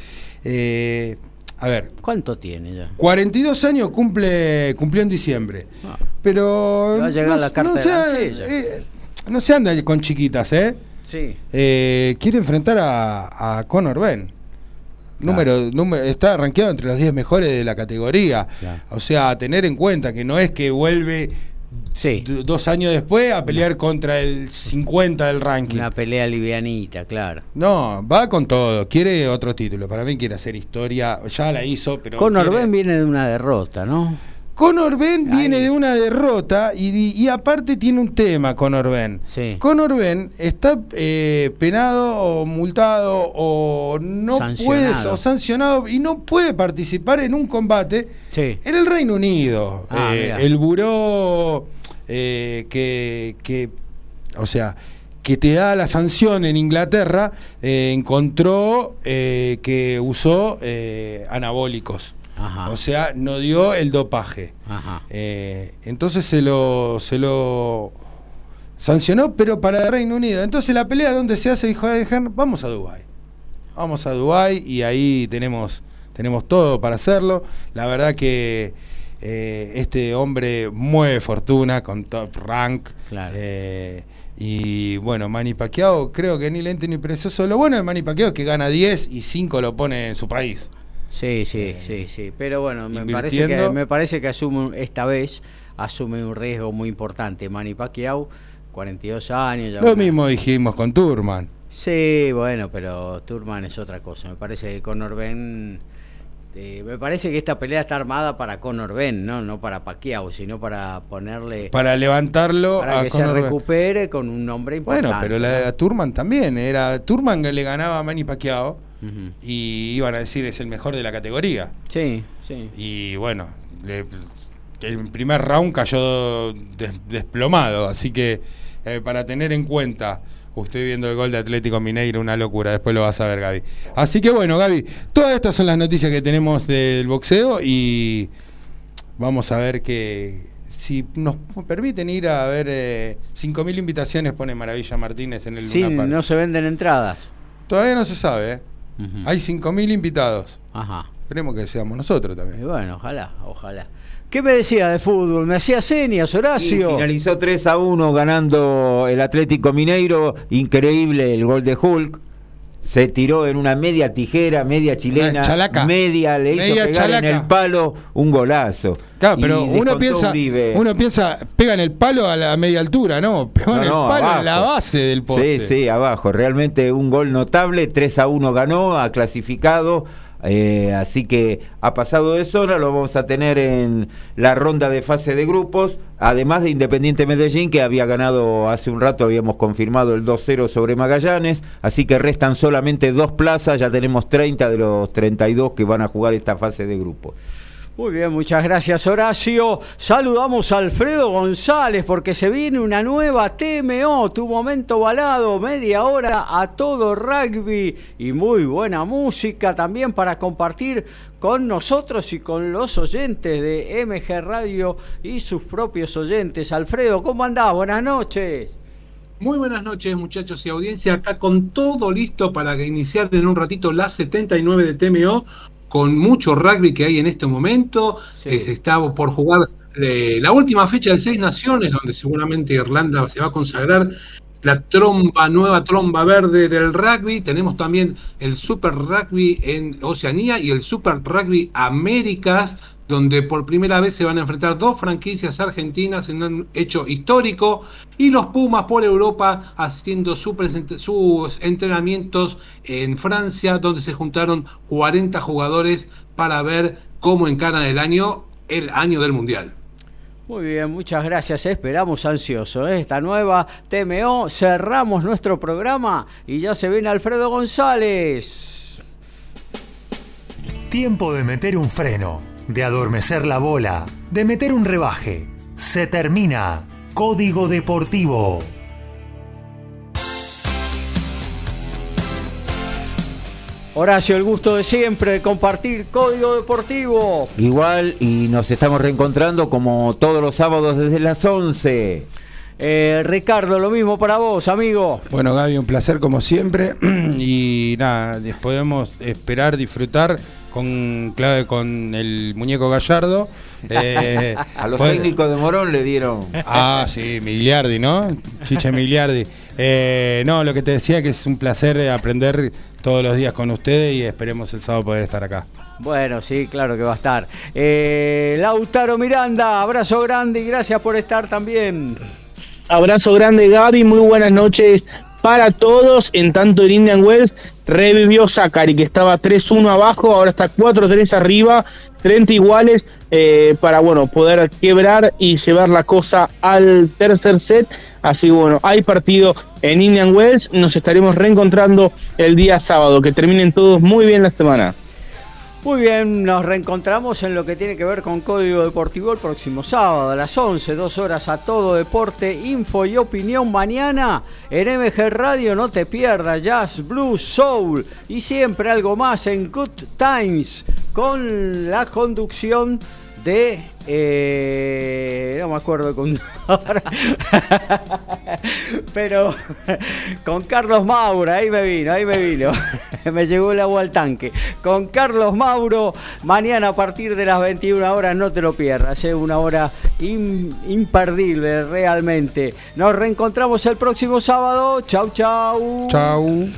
a ver. ¿Cuánto tiene ya? 42 años cumple, cumplió en diciembre. Ah. Pero. Va a llegar la carta de no se anda con chiquitas, ¿eh? Sí. Eh, quiere enfrentar a, Conor Ben. Número, número, está rankeado entre los 10 mejores de la categoría. O sea, tener en cuenta que no es que vuelve dos años después a pelear contra el 50 del ranking. Una pelea livianita, claro. No, va con todo. Quiere otro título. Para mí quiere hacer historia. Ya la hizo, pero. Conor Ben viene de una derrota, ¿no? Conor Ben viene de una derrota y, aparte tiene un tema Conor Ben. Conor Ben está eh, penado o multado o no puede o sancionado y no puede participar en un combate en el Reino Unido. Ah, eh, el buró eh, que, que, o sea, que te da la sanción en Inglaterra encontró que usó anabólicos. O sea, no dio el dopaje. Eh, entonces se lo, se lo sancionó, pero para el Reino Unido. Entonces la pelea donde se hace, dijo vamos a Dubái. Vamos a Dubái y ahí tenemos, tenemos todo para hacerlo. La verdad que eh, este hombre mueve fortuna con top rank. Eh, y bueno, Manny Pacquiao, creo que ni lento ni precioso. Lo bueno de Manny Pacquiao es que gana 10 y 5 lo pone en su país. Sí, sí, eh, sí, sí. Pero bueno, me parece, que, me parece que asume esta vez asume un riesgo muy importante. Manny Pacquiao, 42 años. Lo mismo dijimos con Turman. Sí, bueno, pero Turman es otra cosa. Me parece que Conor Ben... Eh, me parece que esta pelea está armada para Conor Ben, ¿no? No para Pacquiao, sino para ponerle... Para levantarlo para que se recupere con un nombre importante. Bueno, pero la, Turman también. era Turman que le ganaba a Manny Pacquiao y iban a decir es el mejor de la categoría. Sí, sí. Y bueno, el primer round cayó desplomado, así que eh, para tener en cuenta, usted viendo el gol de Atlético Mineiro, una locura, después lo vas a ver Gaby. Así que bueno, Gaby, todas estas son las noticias que tenemos del boxeo y vamos a ver que si nos permiten ir a ver eh, 5.000 invitaciones, pone Maravilla Martínez en el Sí, no se venden entradas. Todavía no se sabe, ¿eh? Hay 5.000 invitados. Ajá. Esperemos que seamos nosotros también. Y bueno, ojalá, ojalá. ¿Qué me decía de fútbol? Me hacía señas, Horacio. finalizó 3 a 1 ganando el Atlético Mineiro. Increíble el gol de Hulk se tiró en una media tijera, media chilena, media, le hizo pegar en el palo un golazo. Claro, pero uno piensa, uno piensa, pega en el palo a la media altura, ¿no? Pega en el palo en la base del poste. Sí, sí, abajo. Realmente un gol notable, 3 a 1 ganó, ha clasificado eh, así que ha pasado de zona, lo vamos a tener en la ronda de fase de grupos, además de Independiente Medellín, que había ganado hace un rato, habíamos confirmado el 2-0 sobre Magallanes, así que restan solamente dos plazas, ya tenemos 30 de los 32 que van a jugar esta fase de grupos. Muy bien, muchas gracias Horacio. Saludamos a Alfredo González porque se viene una nueva TMO, tu momento balado, media hora a todo rugby y muy buena música también para compartir con nosotros y con los oyentes de MG Radio y sus propios oyentes. Alfredo, ¿cómo andás? Buenas noches. Muy buenas noches muchachos y audiencia, acá con todo listo para iniciar en un ratito la 79 de TMO con mucho rugby que hay en este momento. está por jugar eh, la última fecha de Seis Naciones, donde seguramente Irlanda se va a consagrar la tromba, nueva tromba verde del rugby. Tenemos también el Super Rugby en Oceanía y el Super Rugby Américas, donde por primera vez se van a enfrentar dos franquicias argentinas en un hecho histórico, y los Pumas por Europa haciendo sus entrenamientos en Francia, donde se juntaron 40 jugadores para ver cómo encaran el año, el año del Mundial. Muy bien, muchas gracias. Esperamos ansioso ¿eh? esta nueva TMO. Cerramos nuestro programa y ya se viene Alfredo González. Tiempo de meter un freno de adormecer la bola, de meter un rebaje. Se termina. Código Deportivo. Horacio, el gusto de siempre de compartir Código Deportivo. Igual, y nos estamos reencontrando como todos los sábados desde las 11. Eh, Ricardo, lo mismo para vos, amigo. Bueno, Gaby, un placer como siempre. y nada, podemos esperar, disfrutar con clave con el muñeco Gallardo. Eh, a los técnicos de Morón le dieron. Ah, sí, Miliardi, ¿no? Chiche Miliardi. Eh, no, lo que te decía que es un placer aprender todos los días con ustedes y esperemos el sábado poder estar acá. Bueno, sí, claro que va a estar. Eh, Lautaro Miranda, abrazo grande y gracias por estar también. Abrazo grande, Gaby. Muy buenas noches para todos. En tanto, en Indian Wells revivió Zachary, que estaba 3-1 abajo, ahora está 4-3 arriba, 30 iguales, eh, para bueno, poder quebrar y llevar la cosa al tercer set. Así bueno, hay partido en Indian Wells. Nos estaremos reencontrando el día sábado. Que terminen todos muy bien la semana. Muy bien, nos reencontramos en lo que tiene que ver con Código Deportivo el próximo sábado a las 11, dos horas a todo deporte, info y opinión mañana en MG Radio. No te pierdas Jazz, Blues, Soul y siempre algo más en Good Times con la conducción de eh, no me acuerdo con pero con Carlos Mauro, ahí me vino, ahí me vino, me llegó el agua al tanque. Con Carlos Mauro, mañana a partir de las 21 horas, no te lo pierdas, es una hora imperdible realmente. Nos reencontramos el próximo sábado, chau chau. Chau.